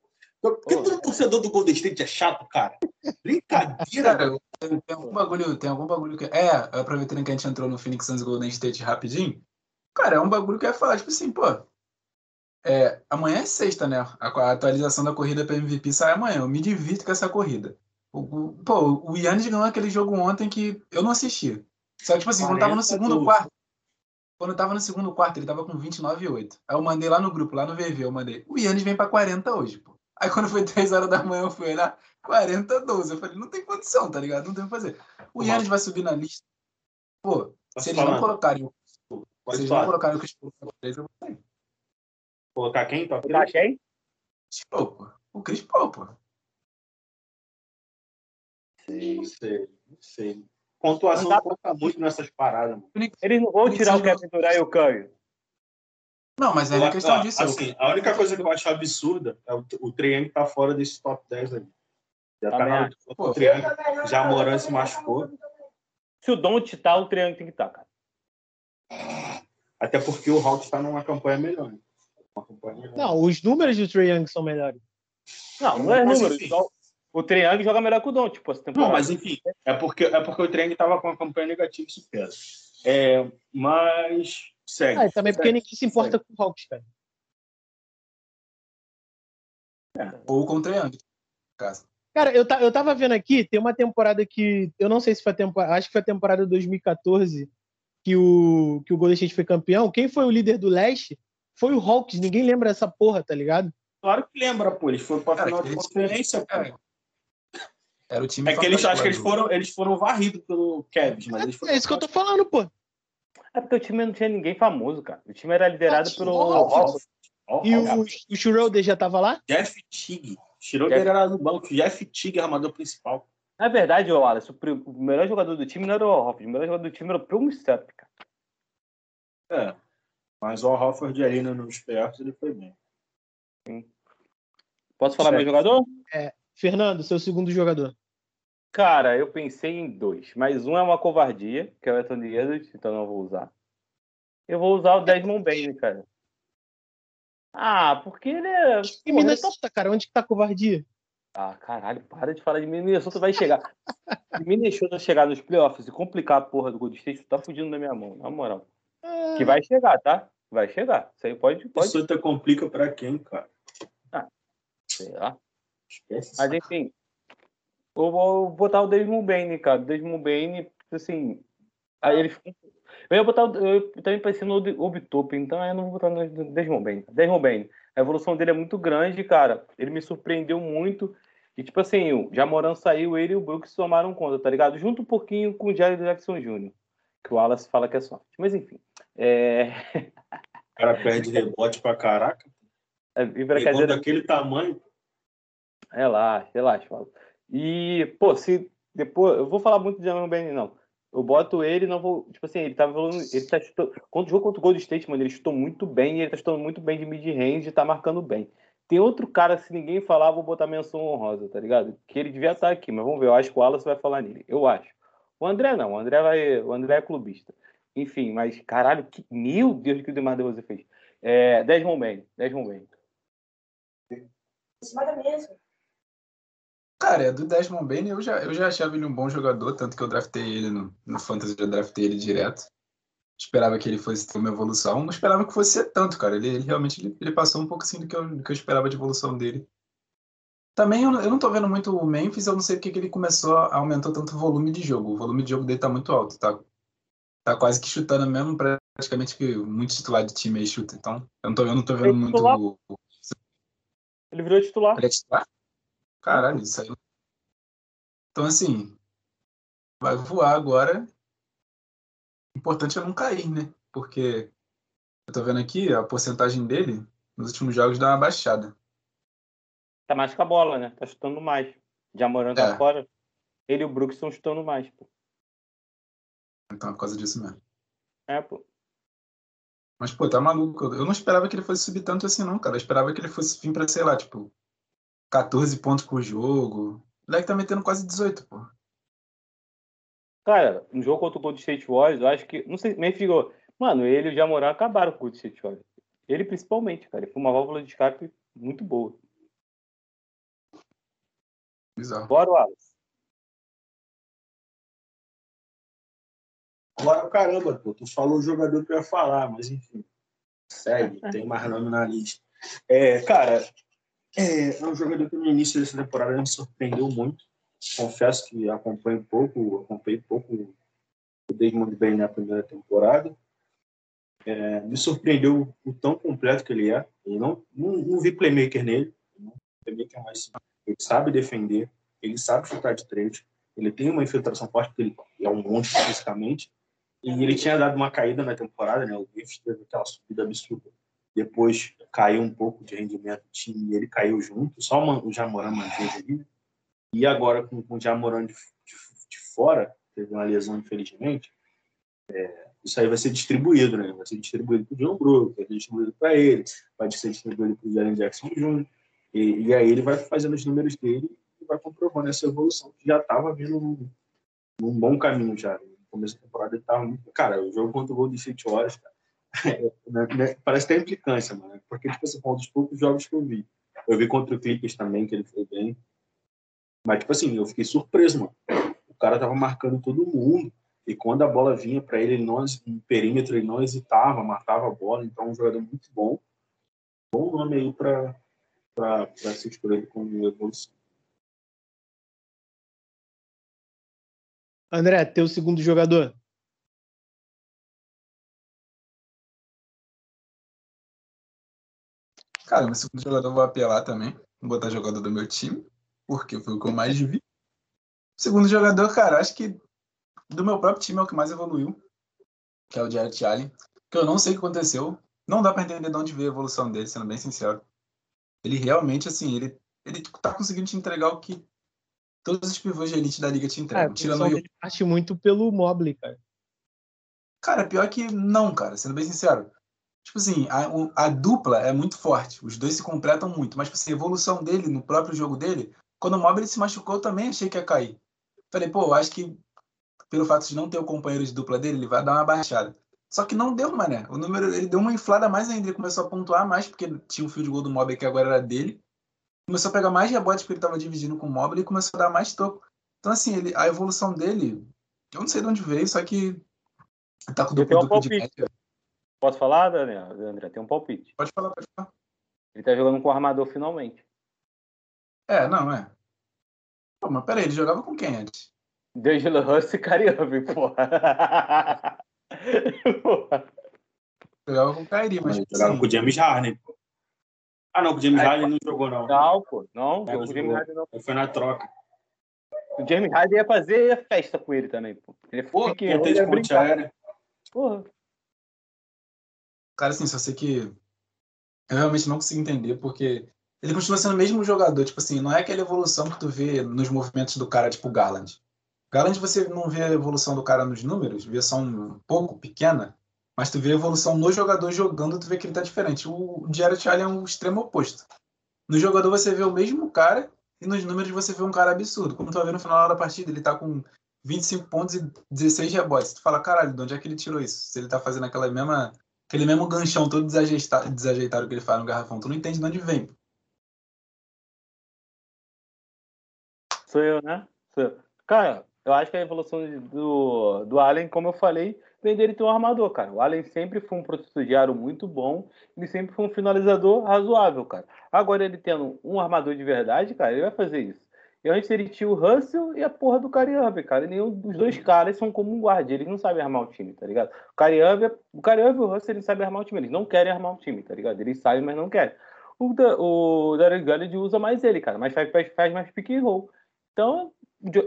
Por que todo torcedor do Golden State é chato, cara? Brincadeira. Cara, tem, tem, algum bagulho, tem algum bagulho que. É, aproveitando que a gente entrou no Phoenix Suns Golden State rapidinho. Cara, é um bagulho que eu ia falar, tipo assim, pô. É, amanhã é sexta, né? A, a atualização da corrida para MVP sai amanhã. Eu me divirto com essa corrida. O, o, pô, o Yannis ganhou aquele jogo ontem que eu não assisti. Só tipo assim, quando tava no segundo quarto. Quando eu tava no segundo quarto, ele tava com 29,8. Aí eu mandei lá no grupo, lá no VV, eu mandei. O Yannis vem pra 40 hoje, pô. Aí quando foi 3 horas da manhã, eu fui olhar 40 12. Eu falei, não tem condição, tá ligado? Não tem o que fazer. O Yannis vai subir na lista. Pô, se eles não colocarem Pode Vocês vão colocar o Chris Paul top 3, eu vou sair. Colocar quem? Top 3? quem? Chris Paul, pô. O Chris Paul, pô. Sei, sei, sei. Pontuação não conta muito nessas paradas, mano. Eles não vão tirar o Kevin Durant e o Curry. Não, mas é uma questão disso. Assim, a única coisa que eu acho absurda é o, o Triang tá fora desse top 10 aí. Já tá na, o Triang, já Moran se machucou. Se o Don't tá, o Triang tem que estar, tá, cara. Até porque o Hawks está numa campanha melhor. Né? Campanha melhor. Não, os números do Young são melhores. Não, não é mas, número. Enfim. O Young joga melhor que o Don, tipo, Não, mas enfim, é porque, é porque o Trae Young estava com uma campanha negativa, isso pesa. É, mas segue. Ah, também segue, porque ninguém se importa segue. com o Hawks, cara. É. Ou com o Young, caso. Cara, eu, eu tava vendo aqui, tem uma temporada que. Eu não sei se foi a temporada. Acho que foi a temporada 2014 que o, que o Golden State foi campeão, quem foi o líder do leste foi o Hawks. Ninguém lembra dessa porra, tá ligado? Claro que lembra, pô. Eles foram pra final de conferência, pô. Era o time é que eles acho que eles foram, eles foram varridos pelo Kevin, mas eles foram É isso que eu tô falando, pô. É porque o time não tinha ninguém famoso, cara. O time era liderado ah, pelo. Oh, oh, e o, o Schroeder já tava lá? Jeff Tigg. Schroeder Jeff... era no banco. Jeff Tigg, armador principal. Na verdade, o Wallace, o melhor jogador do time não era o Hofford, o melhor jogador do time era o Phil Step, cara. É. Mas o Hofford ali nos playoffs ele foi bem. Sim. Posso falar certo. meu jogador? É. Fernando, seu segundo jogador. Cara, eu pensei em dois, mas um é uma covardia, que é o Anthony Edwards, então não vou usar. Eu vou usar o Desmond Bain, cara. Ah, porque ele é. Que Minnesota, cara, onde que tá a covardia? Ah, caralho, para de falar de Minnesota, vai chegar. Se Minnesota chegar nos playoffs e complicar a porra do Golden State, tá fugindo da minha mão, na moral. Que vai chegar, tá? Vai chegar. Isso aí pode. pode... Minnesota complica pra quem, cara? Ah, sei lá. Esquece Mas enfim. Eu vou botar o Desmond Bane, cara. Desmond Bane, assim. Aí ele, Eu ia botar. Eu também pensei no Obitope, então eu não vou botar no Desmond Bain. Desmond Bain. A evolução dele é muito grande, cara. Ele me surpreendeu muito. E, tipo assim, o Jamoran saiu, ele e o Brooks tomaram conta, tá ligado? Junto um pouquinho com o Jared Jackson Jr., que o Wallace fala que é sorte. Mas, enfim. É... O cara perde rebote pra caraca. É, e pra daquele tamanho. Relaxa, relaxa, fala. E, pô, se depois. Eu vou falar muito de Jamoran Bain, não. Eu boto ele não vou. Tipo assim, ele tá evoluindo. Ele tá chutando. Quando jogou contra o Gold State, mano, ele chutou muito bem ele tá chutando muito bem de mid-range e tá marcando bem. Tem outro cara, se ninguém falar, vou botar menção honrosa, tá ligado? Que ele devia estar aqui, mas vamos ver. Eu acho que o Wallace vai falar nele. Eu acho. O André não, o André vai. O André é clubista. Enfim, mas caralho, que... meu Deus, que o Demar você fez. É, Desmond Bain, Desmond Bain. Em cima da mesa. Cara, é do Desmond Bain, eu já, eu já achava ele um bom jogador, tanto que eu draftei ele no, no Fantasy, eu draftei ele direto. Esperava que ele fosse ter uma evolução, não esperava que fosse ser tanto, cara. Ele, ele realmente ele, ele, passou um pouco assim do que, eu, do que eu esperava de evolução dele. Também eu, eu não tô vendo muito o Memphis, eu não sei porque que ele começou a aumentar tanto o volume de jogo. O volume de jogo dele tá muito alto, tá? Tá quase que chutando mesmo, praticamente que muitos titulares de time aí chuta. Então, eu não tô, eu não tô vendo Ele muito. titular? o- Ele virou titular. Ele é titular? Caralho, isso aí. Então, assim, vai voar agora. O importante é não cair, né? Porque eu tô vendo aqui a porcentagem dele nos últimos jogos dá uma baixada. Tá mais com a bola, né? Tá chutando mais. Jamoran tá É. fora. Ele e o Brooks estão chutando mais, pô. Então é por causa disso mesmo. É, pô. Mas, pô, tá maluco. Eu não esperava que ele fosse subir tanto assim, não, cara. Eu esperava que ele fosse vir pra, sei lá, tipo, 14 pontos por jogo. O moleque tá metendo quase 18, pô. Cara, no jogo contra o Golden State Warriors, eu acho que. Não sei, Memphis ficou. Mano, ele e o Jamoran acabaram com o Golden State Warriors. Ele principalmente, cara. Ele foi uma válvula de escape muito boa. Bizarro. Bora, Wallace. Agora, caramba, pô, tu falou o jogador que eu ia falar, mas enfim. Segue, tem mais nome na lista. É, cara, é, é um jogador que no início dessa temporada me surpreendeu muito. Confesso que acompanho pouco, acompanhei pouco o Desmond Bain na primeira temporada. É, me surpreendeu o tão completo que ele é. Eu não, não, não vi playmaker nele. Playmaker, mas ele sabe defender, ele sabe chutar de três, ele tem uma infiltração forte, porque ele é um monstro fisicamente. E ele tinha dado uma caída na temporada, né? O Memphis teve aquela subida absurda. Depois caiu um pouco de rendimento do time e ele caiu junto. Só o Jamoran manteve ali. né? E agora, com, o Jamoran de, de, de fora, teve uma lesão, infelizmente, é, isso aí vai ser distribuído, né? Vai ser distribuído para o John Brook, vai ser distribuído para ele, vai ser distribuído para o Jalen Jackson Jr. E, e aí ele vai fazendo os números dele e vai comprovando essa evolução que já estava vindo num, num bom caminho já. No começo da temporada ele estava muito... Cara, o jogo contra o Golden State Warriors, cara, né, né, parece ter implicância, mano. Porque, tipo assim, um dos poucos jogos que eu vi. Eu vi contra o Clippers também, que ele foi bem. Mas, tipo assim, eu fiquei surpreso, mano. O cara tava marcando todo mundo. E quando a bola vinha para ele, ele não, no perímetro, ele não hesitava, matava a bola. Então, é um jogador muito bom. Bom nome aí para ser escolhido como evolução. André, teu segundo jogador. Cara, meu segundo jogador eu vou apelar também. Vou botar jogador do meu time, porque foi o que eu mais vi. Segundo jogador, cara, acho que do meu próprio time é o que mais evoluiu, que é o Jarrett Allen. Que eu não sei o que aconteceu. Não dá pra entender de onde veio a evolução dele, sendo bem sincero. Ele realmente, assim, ele, ele tá conseguindo te entregar o que todos os pivôs de elite da liga te É, entregam. a tirando dele parte muito pelo Mobley, cara. Cara, pior que não, cara, sendo bem sincero. Tipo assim, a, o- a dupla é muito forte, os dois se completam muito, mas tipo assim, a evolução dele no próprio jogo dele, quando o Mobley se machucou, eu também achei que ia cair. Falei, pô, eu acho que pelo fato de não ter o companheiro de dupla dele, ele vai dar uma baixada. Só que não deu, mané. O número, ele deu uma inflada mais ainda, ele começou a pontuar mais, porque tinha um field goal do Mobley que agora era dele. Começou a pegar mais rebotes porque ele tava dividindo com o Mobley e começou a dar mais toco. Então, assim, ele, a evolução dele, eu não sei de onde veio, só que tá com tenho duplo, duplo de média. Posso falar, Daniel? André? Tem um palpite. Pode falar, pode falar. Ele tá jogando com o armador finalmente. É, não, é. Pô, mas peraí, ele jogava com quem antes? D'Angelo Russell e Irving, porra. Jogava com o Kyrie, mas. Mas jogava sim. com o James Harden, pô. Ah, não, com o James Aí, Harden não jogou, não. Não, pô. Não, É, o James. Harden não. Ele foi na troca. O James Harden ia fazer festa com ele também, pô. Ele Pô, fica ia ter de ponte aérea. Porra. Cara, assim, só sei que eu realmente não consigo entender, porque ele continua sendo o mesmo jogador, tipo assim, não é aquela evolução que tu vê nos movimentos do cara, tipo Garland. Garland você não vê a evolução do cara nos números, vê só um pouco pequena, mas tu vê a evolução no jogador jogando, tu vê que ele tá diferente. O Jared Allen é um extremo oposto. No jogador você vê o mesmo cara e nos números você vê um cara absurdo. Como tu vai ver no final da partida, ele tá com 25 pontos e 16 rebotes. Tu fala, caralho, de onde é que ele tirou isso? Se ele tá fazendo aquela mesma aquele mesmo ganchão todo desajeitado, desajeitado que ele faz no garrafão. Tu não entende de onde vem. Sou eu, né? Sou eu. Cara, eu acho que a evolução do, do Allen, como eu falei, vem dele ter um armador, cara. O Allen sempre foi um aro muito bom, ele sempre foi um finalizador razoável, cara. Agora ele tendo um armador de verdade, cara, ele vai fazer isso. E antes ele tinha o Russell e a porra do Irving, cara. E nenhum dos dois caras são como um guarda, eles não sabem armar o time, tá ligado? O Irving, o Irving e o Russell, eles sabem armar o time, eles não querem armar o time, tá ligado? Eles sabem, mas não querem. O, da, o Derek Garland usa mais ele, cara, mas faz, faz, faz mais pick and roll. Então,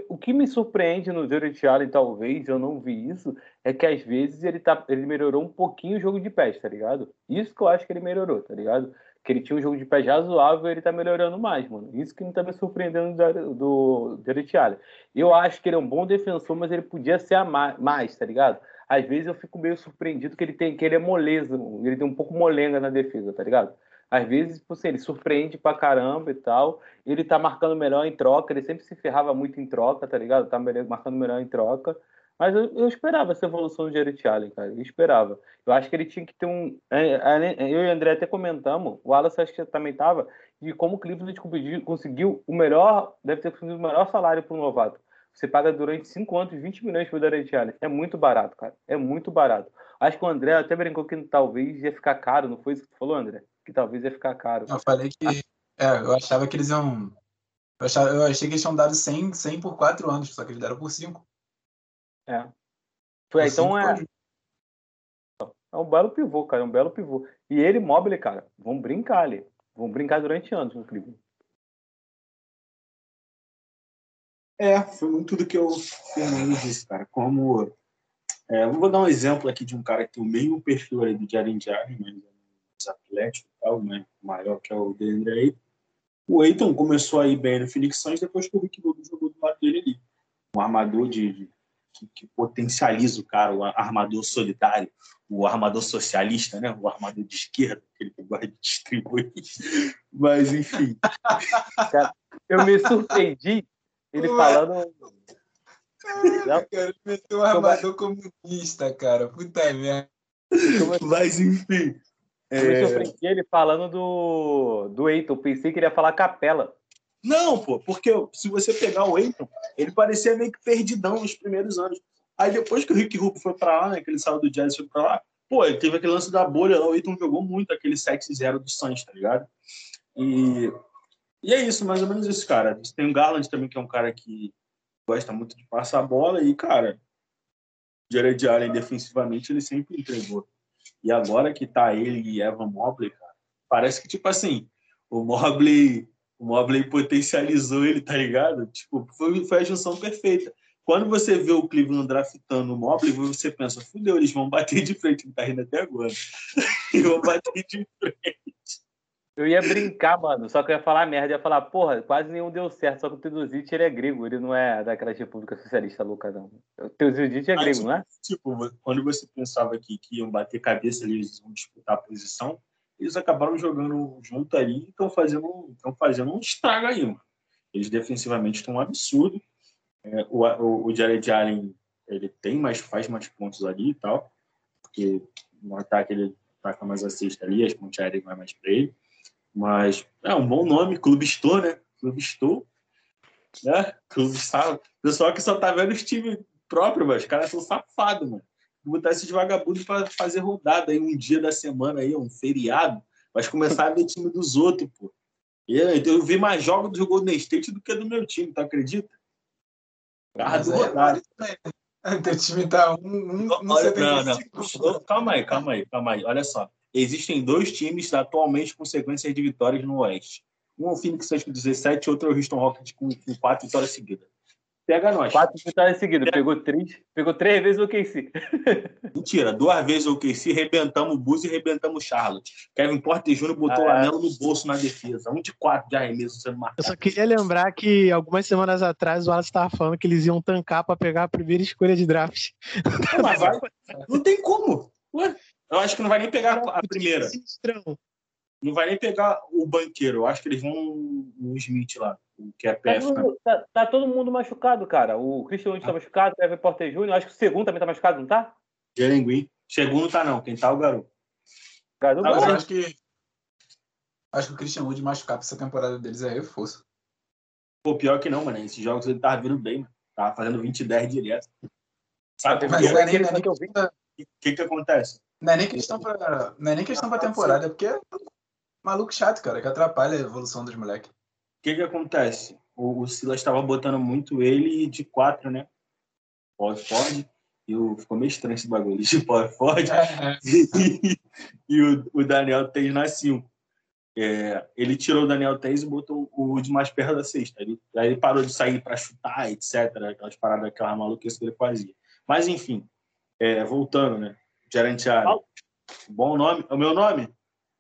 o que me surpreende no Jared Allen, talvez, eu não vi isso, é que às vezes ele, tá, ele melhorou um pouquinho o jogo de pés, tá ligado? Isso que eu acho que ele melhorou, tá ligado? Que ele tinha um jogo de pés razoável ele tá melhorando mais, mano. Isso que não tá me surpreendendo do, do Jared Allen. Eu acho que ele é um bom defensor, mas ele podia ser mais, tá ligado? Às vezes eu fico meio surpreendido que ele tem que ele é moleza, ele tem um pouco molenga na defesa, tá ligado? Às vezes, tipo assim, ele surpreende pra caramba e tal. Ele tá marcando melhor em troca, ele sempre se ferrava muito em troca, tá ligado? Tá marcando melhor em troca. Mas eu, eu esperava essa evolução do Jared Allen, cara. Eu esperava. Eu acho que ele tinha que ter um. é, é, Eu e o André até comentamos, o Wallace acho que também tava, de como o Cleveland conseguiu- o melhor, deve ter conseguido o melhor salário para um novato. Você paga durante 5 anos 20 milhões pro Jared Allen. É muito barato, cara. É muito barato. Acho que o André até brincou que talvez ia ficar caro, não foi isso que tu falou, André? Que talvez ia ficar caro. Eu falei que. É, eu achava que eles iam. Eu achei que eles tinham dado 100, 100 por 4 anos, só que eles deram por 5. É. Foi, então é, é um belo pivô, cara. É um belo pivô. E ele, Mobile, cara, vão brincar ali. Vão brincar durante anos no Cleveland. É, foi muito do que o Fernando disse, cara. Como. É, eu vou dar um exemplo aqui de um cara que tem o mesmo perfil ali do Jaren Jared, mas é mais atlético e tal, né? maior que é o Deandre Ayton. O Ayton começou a ir bem no Phoenix Suns depois que o Rick Rubio jogou do lado dele ali. Um armador de, de- que, que potencializa o cara, o armador solidário, o armador socialista, né? O armador de esquerda, aquele que gosta de distribuir. Mas, enfim. Eu me surpreendi ele Ué. falando. Cara, ele meteu um armador comunista, cara. Puta merda. Mas, enfim. Eu me É, surpreendi ele falando do, do Eiton. Pensei que ele ia falar capela. Não, pô, porque se você pegar o Aiton, ele parecia meio que perdidão nos primeiros anos. Aí depois que o Rick Rubio foi pra lá, né, que ele saiu do Jazz e foi pra lá, pô, ele teve aquele lance da bolha lá, o Aiton jogou muito aquele 7-0 do Suns, tá ligado? E, e é isso, mais ou menos isso, cara. Tem o Garland também, que é um cara que gosta muito de passar a bola e, cara, Jared Allen defensivamente ele sempre entregou. E agora que tá ele e Evan Mobley, cara, parece que, tipo assim, o Mobley o Mobley potencializou ele, tá ligado? Tipo, foi, foi a junção perfeita. Quando você vê o Cleveland draftando o Mobley, você pensa, fudeu, eles vão bater de frente, não tá rindo até agora. Eles vão bater de frente. Eu ia brincar, mano, só que eu ia falar merda. Ia falar, porra, quase nenhum deu certo. Só que o Teodosic, ele é grego, ele não é daquela república socialista louca, não. O Teodosic é Mas, grego, não é? Tipo, quando você pensava que, que iam bater cabeça ali, eles iam disputar a posição, eles acabaram jogando junto ali e estão fazendo, tão fazendo um estrago aí, mano. Eles defensivamente estão um absurdo. É, o, o, o Jared Allen, ele tem mais, faz mais pontos ali e tal, porque no ataque ele ataca mais a cesta ali, as pontes aéreas vai mais para ele. Mas é um bom nome, Clube Store, né? Clube Store. Né? Clube Store. Pessoal que só tá vendo os times próprios, mas os caras são safados, mano botar esses vagabundos para fazer rodada aí um dia da semana aí, um feriado, mas começar a ver time dos outros, pô. Eu, então eu vi mais jogos do Golden State do que do meu time, tu acredita? Carro do é também, né? Teu time tá um, um, um Olha, não, 75. não. Calma aí, calma aí, calma aí. Olha só. Existem dois times atualmente com sequências de vitórias no Oeste. Um é o Phoenix Suns com 17, outro é o Houston Rockets com, com quatro vitórias seguidas. Pega nós. Quatro vitórias seguidas. Pegou três, pegou três vezes o KC. Mentira, duas vezes o KC, rebentamos o Bus e rebentamos o Charlotte. Kevin Porter Jr. botou o Ah, é. anelo no bolso na defesa. Um de quatro de arremesso sendo Eu marcado. só queria lembrar que algumas semanas atrás o Wallace estava falando que eles iam tancar para pegar a primeira escolha de draft. Não, mas vai. Não tem como. Ué, eu acho que não vai nem pegar a primeira. Não vai nem pegar o banqueiro. Eu acho que eles vão no Smith lá, o que é Tá, PF. né? tá- tá todo mundo machucado, cara. O Christian Wood tá machucado, o Kevin Porter Jr. Acho que o segundo também tá machucado, não tá? Green. Segundo tá não. Quem tá é o garoto. Garoto, Tá Mas acho que. Acho que o Christian Wood machucar pra essa temporada deles é reforço. Pô, pior que não, mano. Esses jogos ele tava vindo bem, mano. Tava fazendo 20 e 10 direto. Sabe Mas não é nem, é nem que O que que acontece? não é nem questão pra. Não é nem questão pra temporada, é porque maluco chato, cara, que atrapalha a evolução dos moleques. O que que acontece? O, o Silas estava botando muito ele de quatro, né? Paul Ford. E o, ficou meio estranho esse bagulho de Paul Ford. e, e o, o Daniel Teis na 5. É, ele tirou o Daniel Teis e botou o Wood mais perto da cesta. Ele, aí ele parou de sair para chutar, etc. Aquelas paradas, aquelas maluquices que ele fazia. Mas, enfim, é, voltando, né? Fala. Bom nome. O meu nome?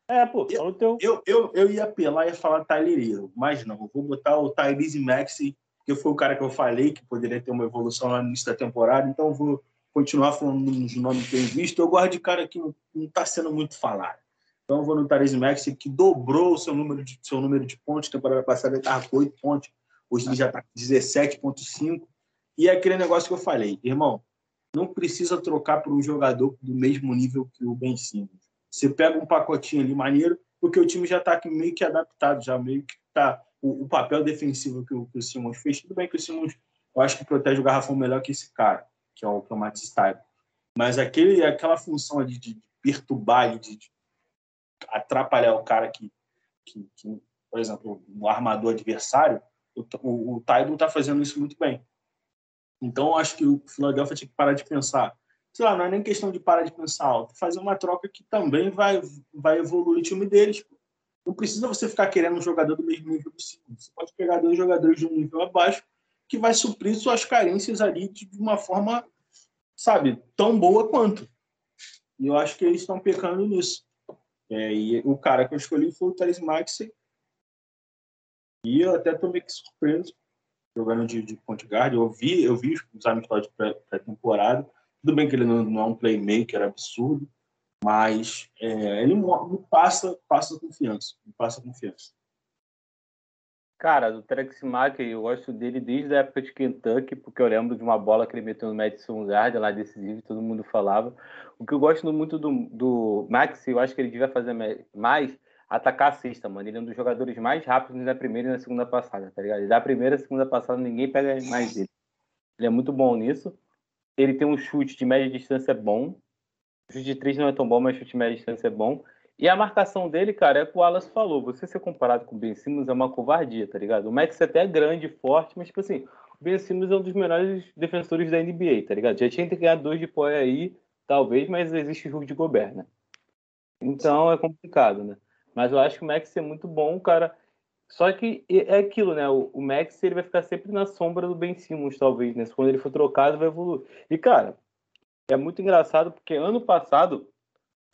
É, pô, fala o teu. Eu, eu, eu ia apelar e ia falar Tyler mas não. Eu vou botar o Tyrese Maxey, que foi o cara que eu falei que poderia ter uma evolução lá no início da temporada, então eu vou continuar falando nos nomes que eu visto. Eu gosto de cara que não está sendo muito falado. Então eu vou no Tyrese Maxey, que dobrou o seu número de, seu número de pontos. Temporada passada ele estava com 8 pontos, hoje ele já está com 17,5. E é aquele negócio que eu falei, irmão, não precisa trocar por um jogador do mesmo nível que o Ben Simmons. Você pega um pacotinho ali maneiro, porque o time já está meio que adaptado, já meio que está o, o papel defensivo que o, que o Simmons fez. Tudo bem que o Simmons, eu acho que protege o garrafão melhor que esse cara, que é o, que é o Matt Stipe. Mas aquele, aquela função ali de, perturbar, de, de atrapalhar o cara que, que, que, por exemplo, o armador adversário, o, o, o Taibo está fazendo isso muito bem. Então, eu acho que o Philadelphia tinha que parar de pensar sei lá, não é nem questão de parar de pensar alto, fazer uma troca que também vai, vai evoluir o time deles. Não precisa você ficar querendo um jogador do mesmo nível. Você pode pegar dois jogadores de um nível abaixo que vai suprir suas carências ali de uma forma, sabe, tão boa quanto. E eu acho que eles estão pecando nisso. É, e o cara que eu escolhi foi o Thales Maxey. E eu até tô meio que surpreso jogando de, de point guard. Eu vi, eu vi os amistosos pré-temporada. Tudo bem que ele não, não é um playmaker absurdo, mas é, ele me passa, passa confiança. Me passa confiança. Cara, do Terex Mack, eu gosto dele desde a época de Kentucky, porque eu lembro de uma bola que ele meteu no Madison Garden, lá decisivo, todo mundo falava. O que eu gosto muito do, do Max, eu acho que ele devia fazer mais, atacar a cesta, mano. Ele é um dos jogadores mais rápidos na primeira e na segunda passada, tá ligado? Da primeira e segunda passada, ninguém pega mais ele. Ele é muito bom nisso. Ele tem um chute de média distância bom. O chute de três não é tão bom, mas chute de média distância é bom. E a marcação dele, cara, é o que o Wallace falou. Você ser comparado com o Ben Simmons é uma covardia, tá ligado? O Max até é grande, forte, mas, tipo assim, o Ben Simmons é um dos melhores defensores da NBA, tá ligado? Já tinha que ganhar dois de pó aí, talvez, mas existe o jogo de Gobert, né? Então é complicado, né? Mas eu acho que o Max é muito bom, cara. Só que é aquilo, né? O, Max ele vai ficar sempre na sombra do Ben Simmons, talvez, né? Quando ele for trocado, vai evoluir. E, cara, é muito engraçado porque ano passado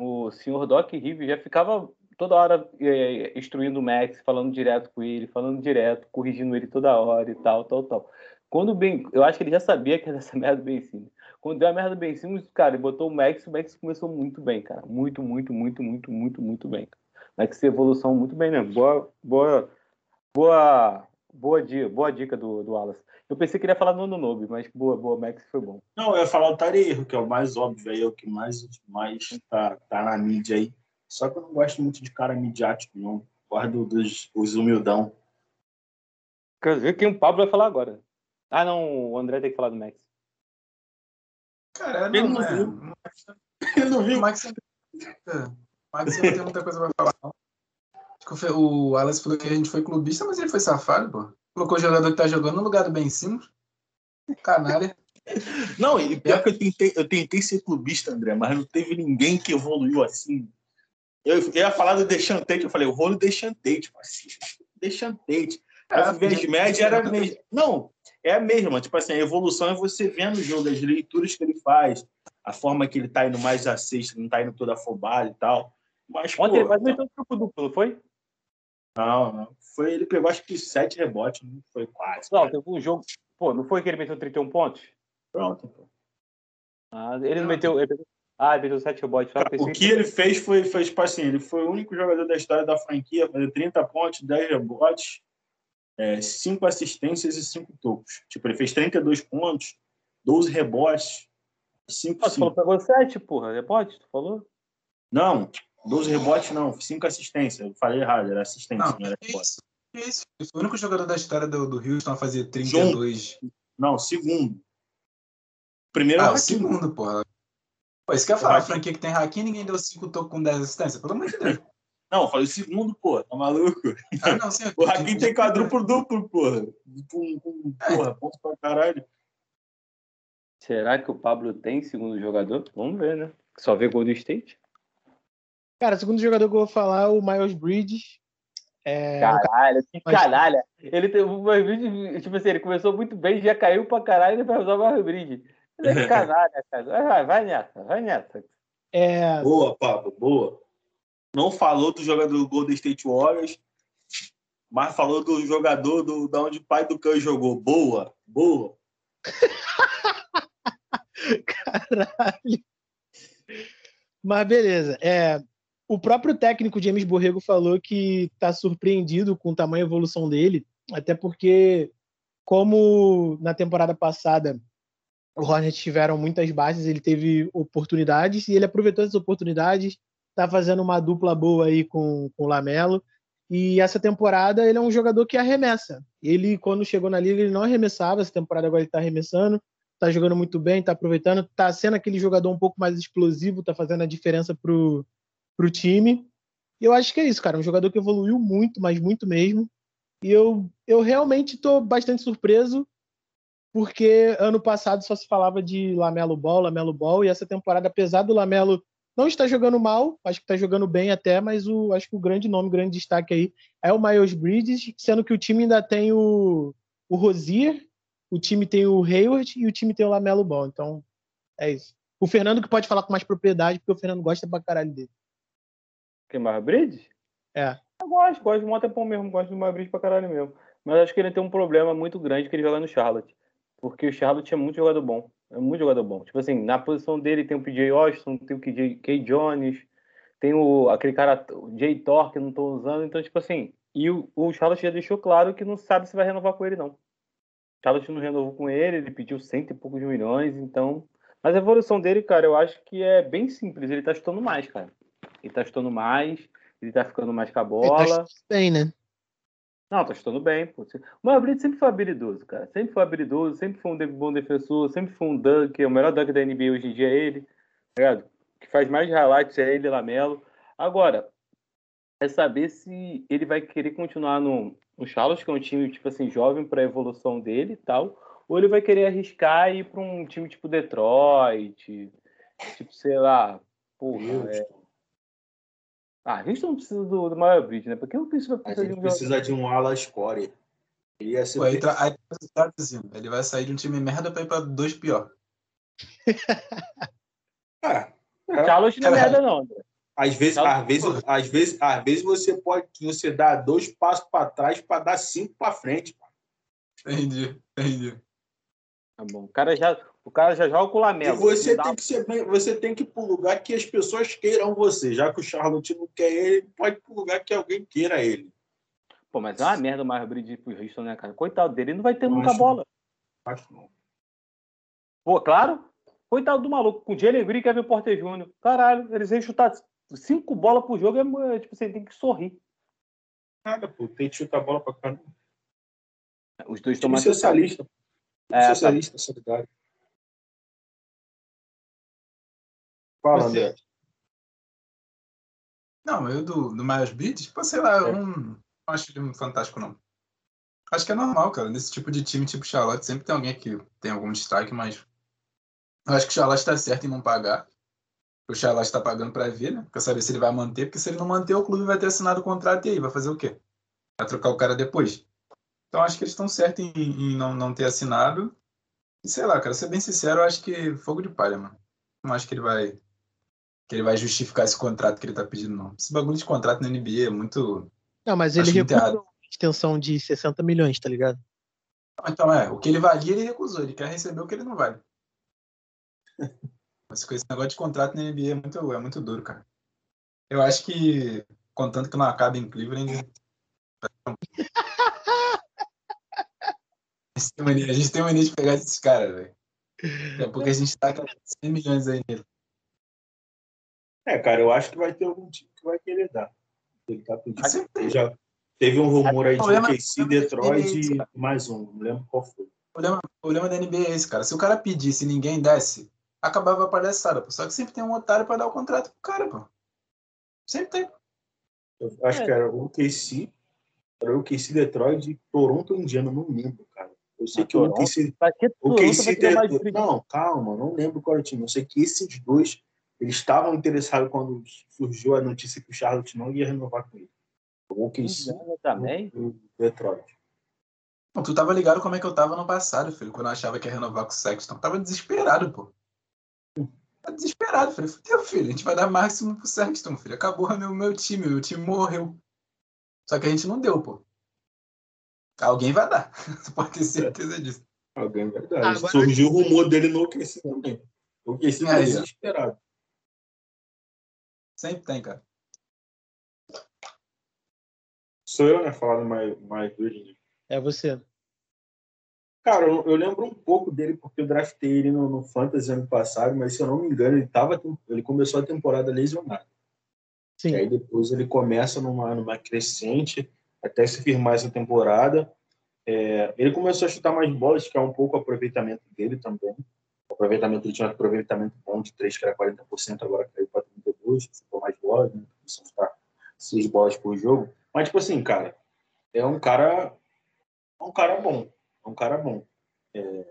o senhor Doc Rivers já ficava toda hora é, instruindo o Max, falando direto com ele, falando direto, corrigindo ele toda hora e tal, tal, tal. Quando o Ben, eu acho que ele já sabia que era essa merda do Ben Simmons. Quando deu a merda do Ben Simmons, cara, ele botou o Max, o Max começou muito bem, cara. Muito, muito, muito, muito, muito, muito bem. Max evolução muito bem mesmo. Boa, boa, boa, boa dica, boa dica do, do Wallace. Eu pensei que ele ia falar no Nobe, mas boa, boa, Max foi bom. Não, eu ia falar o Tareiro, que é o mais óbvio aí, é o que mais, mais tá, tá na mídia aí. Só que eu não gosto muito de cara midiático, não. Gosto dos, dos humildão. Quer dizer que o Pablo vai falar agora. Ah, não, o André tem que falar do Max. Cara, Ele não, não é. viu. Ele não O viu? Max sempre- é, o Max sempre tem muita coisa pra falar. não. Acho que o Alex falou que a gente foi clubista, mas ele foi safado, pô. Colocou o jogador que tá jogando no lugar do Ben Simmons. Canalha. Não, e pior que eu tentei, eu tentei ser clubista, André, mas não teve ninguém que evoluiu assim. Eu, eu ia falar do Deixantate, eu falei, eu vou no Deixantate, tipo assim, Deixantate. A vez média era a mesma. Não, é a mesma. Tipo assim, a evolução é você vendo o jogo, as leituras que ele faz, a forma que ele tá indo mais a sexta, não tá indo toda afobado e tal. Mas, Ontem ele pô, quase meteu um grupo duplo, não foi? Não, não. Foi, ele pegou acho que sete rebotes, não foi quase. Não, teve um jogo. Pô, não foi que ele meteu 31 pontos? Pronto. pô. Ah, ele não meteu. ele Ah, ele meteu 7 rebotes. Só O que ele fez foi, foi, tipo assim, ele foi o único jogador da história da franquia a fazer 30 pontos, 10 rebotes, 5 assistências e 5 tocos. Tipo, ele fez 32 pontos, 12 rebotes, 5 Ah, tu falou pegou 7, porra. Rebote, tu falou? Não, 12 rebotes não, 5 assistências. Eu falei errado, era assistência, Não, não, era que rebote. Que isso? Foi o único jogador da história do, do Houston a fazer 32. Não, segundo. Primeiro é Ah, o segundo, porra. Pô, isso que eu ia falar, a franquia que tem Hakim, ninguém deu 5 tocos com 10 assistências. Pelo amor de Deus. Não, eu falei o segundo, pô, tá maluco? Ah, não, sim, O Hakim tem quadruplo duplo, porra. Com, com, porra, ponto pra caralho. Será que o Pablo tem segundo jogador? Vamos ver, né? Só vê Golden State? Cara, o segundo jogador que eu vou falar é o Miles Bridges. É, Caralho, que Mas- canalha. Ele teve um bridge, tipo assim, ele começou muito bem, já caiu pra caralho e vai usar o bridge. Ele é canalha, cara. Vai, vai nessa, vai nessa. é, Boa, Pablo, boa. Não falou do jogador do Golden State Warriors, mas falou do jogador do, da onde o pai do Cão jogou. Boa, boa. Caralho. Mas beleza. É, o próprio técnico James Borrego falou que está surpreendido com o tamanho evolução dele, até porque, como na temporada passada o Hornets tiveram muitas bases, ele teve oportunidades e ele aproveitou essas oportunidades, está fazendo uma dupla boa aí com, com o Lamelo. E essa temporada ele é um jogador que arremessa. Ele, quando chegou na liga, ele não arremessava. Essa temporada agora ele está arremessando tá jogando muito bem, tá aproveitando, tá sendo aquele jogador um pouco mais explosivo, tá fazendo a diferença pro, pro time. E eu acho que é isso, cara, um jogador que evoluiu muito, mas muito mesmo. E eu, eu realmente tô bastante surpreso, porque ano passado só se falava de Lamelo Ball, Lamelo Ball, e essa temporada, apesar do Lamelo não estar jogando mal, acho que tá jogando bem até, mas o, acho que o grande nome, o grande destaque aí é o Miles Bridges, sendo que o time ainda tem o, o Rosier, o time tem o Hayward e o time tem o Lamelo Ball. Então, é isso. O Fernando que pode falar com mais propriedade, porque o Fernando gosta pra caralho dele. Quem mais? Bridge? É. Eu gosto, gosto do Motepão mesmo, gosto do Bridge pra caralho mesmo. Mas acho que ele tem um problema muito grande que ele joga no Charlotte. Porque o Charlotte é muito jogador bom. É muito jogador bom. Tipo assim, na posição dele tem o PJ Washington, tem o KJ, K. Jones, tem o, aquele cara, o Jay Thor, que eu não tô usando. Então, tipo assim, e o, o Charlotte já deixou claro que não sabe se vai renovar com ele, não. Charlotte não renovou com ele, ele pediu cento e poucos milhões, então. Mas a evolução dele, cara, eu acho que é bem simples. Ele tá chutando mais, cara. Ele tá chutando mais, ele tá ficando mais com a Ele bola. tá chutando bem, né? Não, tá chutando bem, pô. O Maverick sempre foi habilidoso, cara. Sempre foi habilidoso, sempre foi um bom defensor, sempre foi um dunk. O melhor dunk da NBA hoje em dia é ele, tá ligado? O que faz mais highlights é ele, Lamelo. Agora, é saber se ele vai querer continuar no, no Charlotte, que é um time, tipo assim, jovem pra evolução dele e tal, ou ele vai querer arriscar e ir pra um time tipo Detroit, tipo, sei lá, porra, é... Ah, a gente não precisa do, do Maior Bridge, né? Porque o Prince vai A precisar de gente um precisa de um ala score. Ele ia ser Pô, aí, tra- aí tá traduzindo. Ele vai sair de um time merda pra ir pra dois pior. Ah, jogador. Charlotte não é merda, não, André. às vezes, às vezes, às vezes, às vezes você pode você dá dois passos para trás para dar cinco para frente. Entendi, entendi. Tá bom. O cara já, o cara já joga com o E Lamelo. você Não dá- tem que ser bem, você tem que ir para o lugar que as pessoas queiram você. Já que o Charlotte não quer ele, pode ir para o lugar que alguém queira ele. Pô, mas é uma merda o Miles Bridges pro Houston, né, cara? Coitado dele, ele não vai ter Não nunca acho bola. Acho não. Pô, claro. Coitado do maluco. Com o Jalen Green e Kevin Porter Jr. Caralho, eles iam chutar cinco bolas por jogo, é, tipo, você tem que sorrir. Nada, pô. Tem que chutar a bola para caramba. Os dois tomando. socialista. É, tá. socialista, solidário. Fala, Você. André. Não, eu do, do Miles Bridges, pô, sei lá, eu É. não, não acho ele muito fantástico, não. Acho que é normal, cara. Nesse tipo de time, tipo Charlotte, sempre tem alguém que tem algum destaque, mas Eu acho que o Charlotte está certo em não pagar. O Charlotte está pagando para ver, né? Quer saber se ele vai manter, porque se ele não manter, o clube vai ter assinado o contrato e aí vai fazer o quê? Vai trocar o cara depois. Então acho que eles estão certos em, em, não, não ter assinado. E sei lá, cara, ser bem sincero, eu acho que fogo de palha, mano. Não acho que ele vai que ele vai justificar esse contrato que ele tá pedindo, não. Esse bagulho de contrato na NBA é muito. Não, mas ele recusou extensão de 60 milhões, tá ligado? Então é, o que ele valia, ele recusou. Ele quer receber o que ele não vale. Mas com esse negócio de contrato na NBA é muito, é muito duro, cara. Eu acho que, contanto que não acabe em Cleveland. a gente tem mania de pegar esses caras, velho. É porque a gente tá com 100 milhões aí nele. É, cara, eu acho que vai ter algum time que vai querer dar. Ele tá pedindo. Já teve um rumor aí de OKC, Detroit e mais um, não lembro qual foi. O problema, o problema da NBA é esse, cara. Se o cara pedisse e ninguém desse, acabava a palhaçada, pô. Só que sempre tem um otário pra dar o contrato pro cara, pô. Sempre tem. Eu acho é. que era o OKC, era o OKC, Detroit e Toronto Indiana, não lembro, cara. Eu sei que o OKC... O OKC Detroit... Não, calma, não lembro qual era o time. Eu sei que esses dois eles estavam interessados quando surgiu a notícia que o Charlotte não ia renovar com ele. O OKC também? O Detroit. Não, tu tava ligado como é que eu tava no passado, filho, quando eu achava que ia renovar com o Sexton. tava desesperado, pô. Tava desesperado, falei, fudeu, filho, a gente vai dar máximo pro Sexton, filho. Acabou o meu, meu time, meu time morreu. Só que a gente não deu, pô. Alguém vai dar. Você pode ter certeza disso. Alguém vai dar. Agora... Surgiu o rumor dele no OKC também. O OKC tá desesperado. Sempre tem, cara. Sou eu, né? Falando mais, mais do É você. Cara, eu, eu, lembro um pouco dele porque eu draftei ele no, no Fantasy ano passado, mas se eu não me engano, ele, tava, ele começou a temporada lesionado. Sim. E aí depois ele começa numa, numa crescente até se firmar essa temporada. É, ele começou a chutar mais bolas, que é um pouco o aproveitamento dele também. Aproveitamento, ele tinha um aproveitamento bom de 3, que era 40%, agora caiu para 32, ficou mais bolas, né? Começou chutar 6 bolas por jogo. Mas, tipo assim, cara, é um cara. É um cara bom. É um cara bom. É,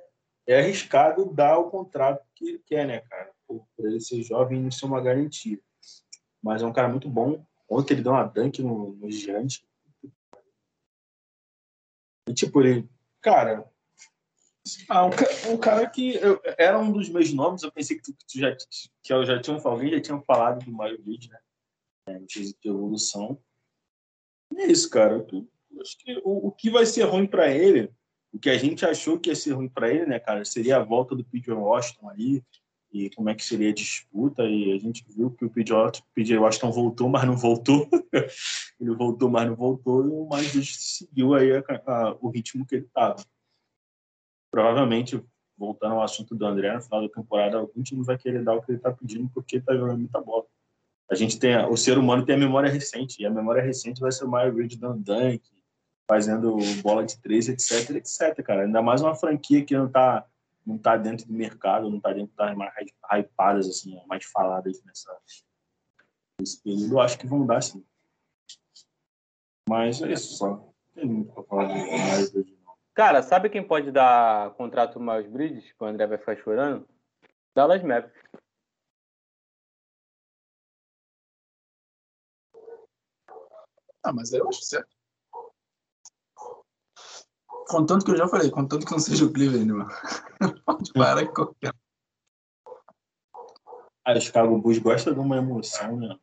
é arriscado dar o contrato que ele quer, né, cara? Por, por ele ser jovem, isso é uma garantia. Mas é um cara muito bom. Ontem ele deu uma dunk no, no gigante. E, tipo, ele. Cara. Ah, um, um cara que eu, era um dos meus nomes, eu pensei que, tu, que, tu já, que eu já tinha alguém já tinha falado do Mario League, né? É, de evolução. E é isso, cara. Eu, acho que o, o que vai ser ruim para ele, o que a gente achou que ia ser ruim para ele, né, cara, seria a volta do PJ Washington ali e como é que seria a disputa. E a gente viu que o PJ Washington voltou, mas não voltou. ele voltou, mas não voltou. E o Miles seguiu aí a, a, o ritmo que ele estava. Provavelmente, voltando ao assunto do André, no final da temporada, algum time vai querer dar o que ele está pedindo porque está jogando muita bola a gente tem o ser humano tem a memória recente e a memória recente vai ser o Mario Reed dando dunk, fazendo bola de três, etc, etc, cara. Ainda mais uma franquia que não tá não tá dentro do mercado, não tá dentro das mais hypadas assim, mais faladas nessa nesse período, eu acho que vão dar sim. Mas é isso só. Tem muito pra falar de Mario Cara, sabe quem pode dar contrato mais Bridges, que o André vai ficar chorando? Dallas Mavericks. Ah, mas aí eu acho certo. Contanto que eu já falei, contanto que não seja o Cleveland, mano. Pode parar com qualquer. A Chicago Bulls gosta de uma emoção, né?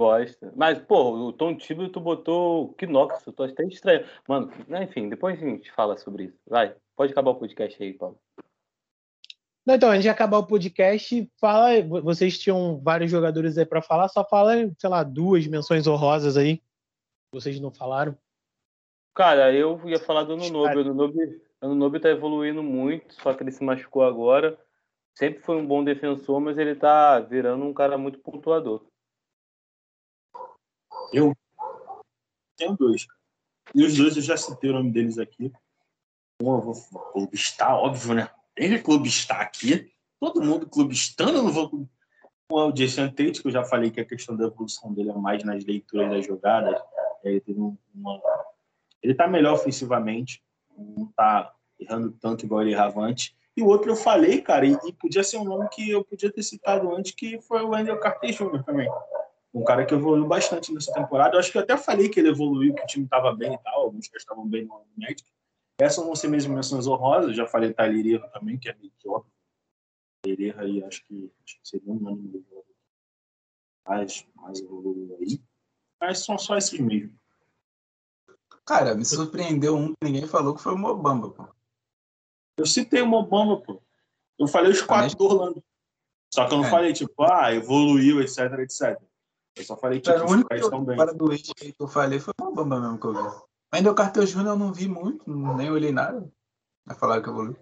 Gosta. Mas, pô, o Tom Thibodeau tu botou Knox, eu tô até estranho. Mano, enfim, depois a gente fala sobre isso. Vai, pode acabar o podcast aí, Paulo. Não, então, antes de acabar o podcast, fala. Vocês tinham vários jogadores aí para falar, só fala, sei lá, duas menções honrosas aí vocês não falaram? Cara, eu ia falar do Anunobi. O Anunobi, Anunobi tá evoluindo muito, só que ele se machucou agora. Sempre foi um bom defensor, mas ele tá virando um cara muito pontuador. Eu tenho dois. E os dois eu já citei o nome deles aqui. Um eu vou clubistar, óbvio, né? Tem que clubistar aqui. Todo mundo clubistando, eu não vou. Um é o Jason Tate, que eu já falei que a questão da evolução dele é mais nas leituras das jogadas, ele teve uma... Ele tá melhor ofensivamente, não tá errando tanto igual ele errava antes. E o outro eu falei, cara, e, podia ser um nome que eu podia ter citado antes, que foi o Wendel Carter Jr. também. Um cara que evoluiu bastante nessa temporada. Eu acho que eu até falei que ele evoluiu, que o time estava bem e tal, alguns caras estavam bem no Magic. Essas vão ser mesmo menções honrosas. Já falei Tyler Erro também, que é meio que óbvio. Tyler Erro aí, acho que, acho que seria um ano do jogador mais, mais evoluído aí. Mas são só esses mesmo. Cara, me surpreendeu um que ninguém falou que foi o Mobamba, pô. Eu citei o Mobamba, pô. Eu falei os quatro do Orlando. Só que eu não É. falei, tipo, ah, evoluiu, etc, etc. Eu só falei, tipo, Cara, o os único caras estão bem. fora do eixo que eu falei foi o Mobamba mesmo que eu vi. Ainda o Cartel Júnior eu não vi muito, nem olhei nada. Vai falar que evoluiu.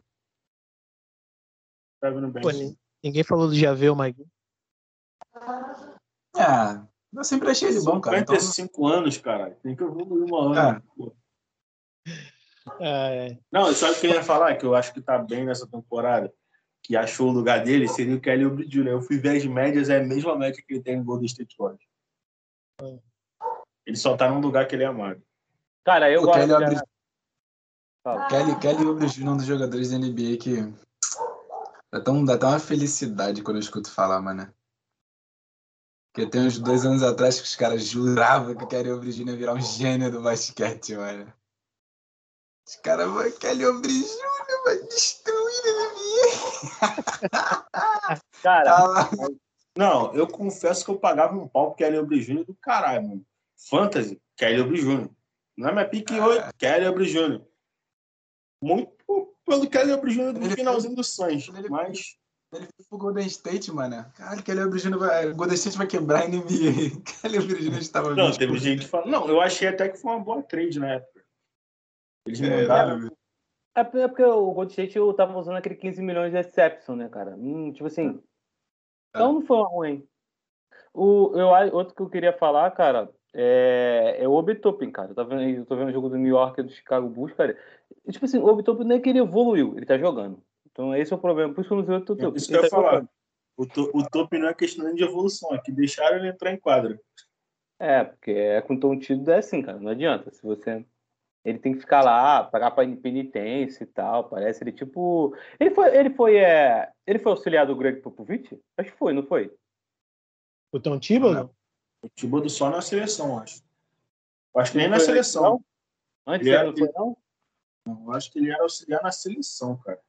Tá vindo bem. Pô, ni- ninguém falou do Javel, Mike. Ah, eu sempre achei ele bom, cara. Então, 55 anos, cara. Tem que evoluir uma Ah. ano. pô. Ah, é. Não, sabe o que eu ia falar? Que eu acho que tá bem nessa temporada. Que achou o lugar dele seria o Kelly Oubre Jr. Eu fui ver as médias, é a mesma média que ele tem no Golden State Warriors. Ele só tá num lugar que ele é amado. Cara, eu o gosto Kelly de... Fala. Kelly, Kelly Oubre Jr. é um dos jogadores da NBA que dá tão, dá tão uma felicidade quando eu escuto falar, mano. Porque tem uns dois anos atrás que os caras juravam que o Kelly Oubre Jr. ia virar um gênio do basquete, mano. Os caras vão, Kelly Oubre Jr. vai destruir NBA. Cara. Não, eu confesso que eu pagava um pau pro Kelly Oubre Jr. do caralho, mano. Fantasy, Kelly Oubre Jr. Não é minha pique Ah. 8, Kelly Oubre Jr. Muito pelo Kelly Oubre Jr. do Ele- finalzinho do Suns. ele- Mas Ele foi pro Golden State, mano. Caralho, Kelly Oubre Jr. vai. O Golden State vai quebrar a NBA. Kelly Oubre Jr. estava Não, teve gente que fala. Não, eu achei até que foi uma boa trade na época. Eles É, mandaram. né? é porque é porque o Gold State eu tava usando aquele 15 milhões de exception, né, cara? Hum, tipo assim. Então não foi uma ruim. O, eu, outro que eu queria falar, cara, é, é o Obitopin, cara. Eu, tô vendo, eu tô vendo o jogo do New York e do Chicago Bulls, cara. E, tipo assim, o Obitopin não é que ele evoluiu, ele tá jogando. Então esse é o problema. Por isso que eu não sei o Obitopin. Isso que eu ia tá falar. jogando. O, to, o top não é questão de evolução, é que deixaram ele entrar em quadra. É, porque é com tom tido é assim, cara. Não adianta. Se você. Ele tem que ficar lá, pagar pra penitência e tal. Parece ele tipo. Ele foi, ele foi, é... ele foi auxiliar do Greg Popovich? Acho que foi, não foi? O Tom Thibodeau? O Thibodeau só na seleção, acho. Eu acho que nem Não na seleção. não? Antes Ele era- não foi, não? Eu acho que ele era auxiliar na seleção, cara.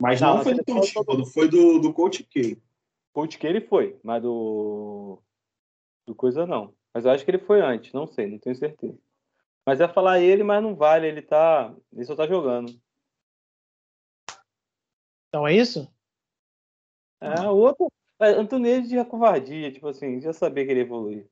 Mas Não, não, foi do Tom Thibodeau, foi do, do Coach K. Coach que ele foi, mas do. Do coisa não. Mas eu acho que ele foi antes, não sei, não tenho certeza. Mas é falar ele, mas não vale, ele tá. Ele só tá jogando. Então é isso? É, o outro. É, Antonio de covardia, tipo assim, já sabia que ele ia evoluir.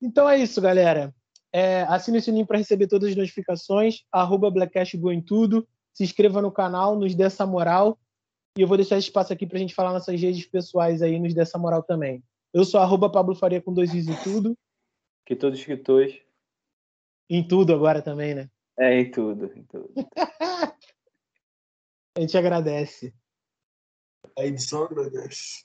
Então é isso, galera. É, assine o sininho para receber todas as notificações. Arroba Blackcast em tudo. Se inscreva no canal, nos dê essa moral. E eu vou deixar esse espaço aqui para a gente falar nossas redes pessoais aí, nos dê essa moral também. Eu sou arroba Pablo Faria com dois is em tudo. Que todos os escritores. Em tudo agora também, né? É, em tudo, em tudo. A gente agradece. A edição agradece.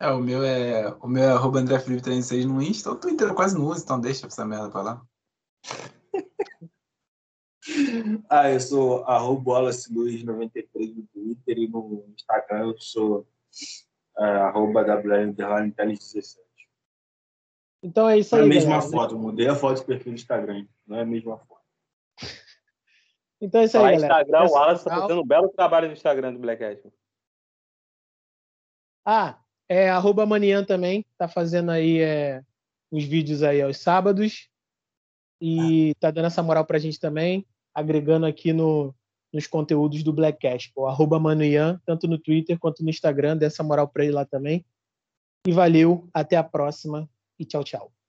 É, o meu é. O meu é arroba André Felipe 36 no Insta. O Twitter eu quase não uso, então deixa essa merda pra lá. Ah, eu sou arroba Wallace293 no Twitter e no Instagram eu sou é, arroba WL17. Então é isso Não é aí, a mesma galera. foto, mudei a foto do perfil do Instagram. Não é a mesma foto. Então é isso aí, galera. Instagram, o Acesse Wallace tá canal. fazendo um belo trabalho no Instagram do Black Hat. Ah, é arroba Manian também, tá fazendo aí é, os vídeos aí aos sábados e tá dando essa moral pra gente também, agregando aqui no, nos conteúdos do Blackcast. O arroba Manuian, tanto no Twitter quanto no Instagram, dessa moral pra ele lá também. E valeu, até a próxima e tchau, tchau.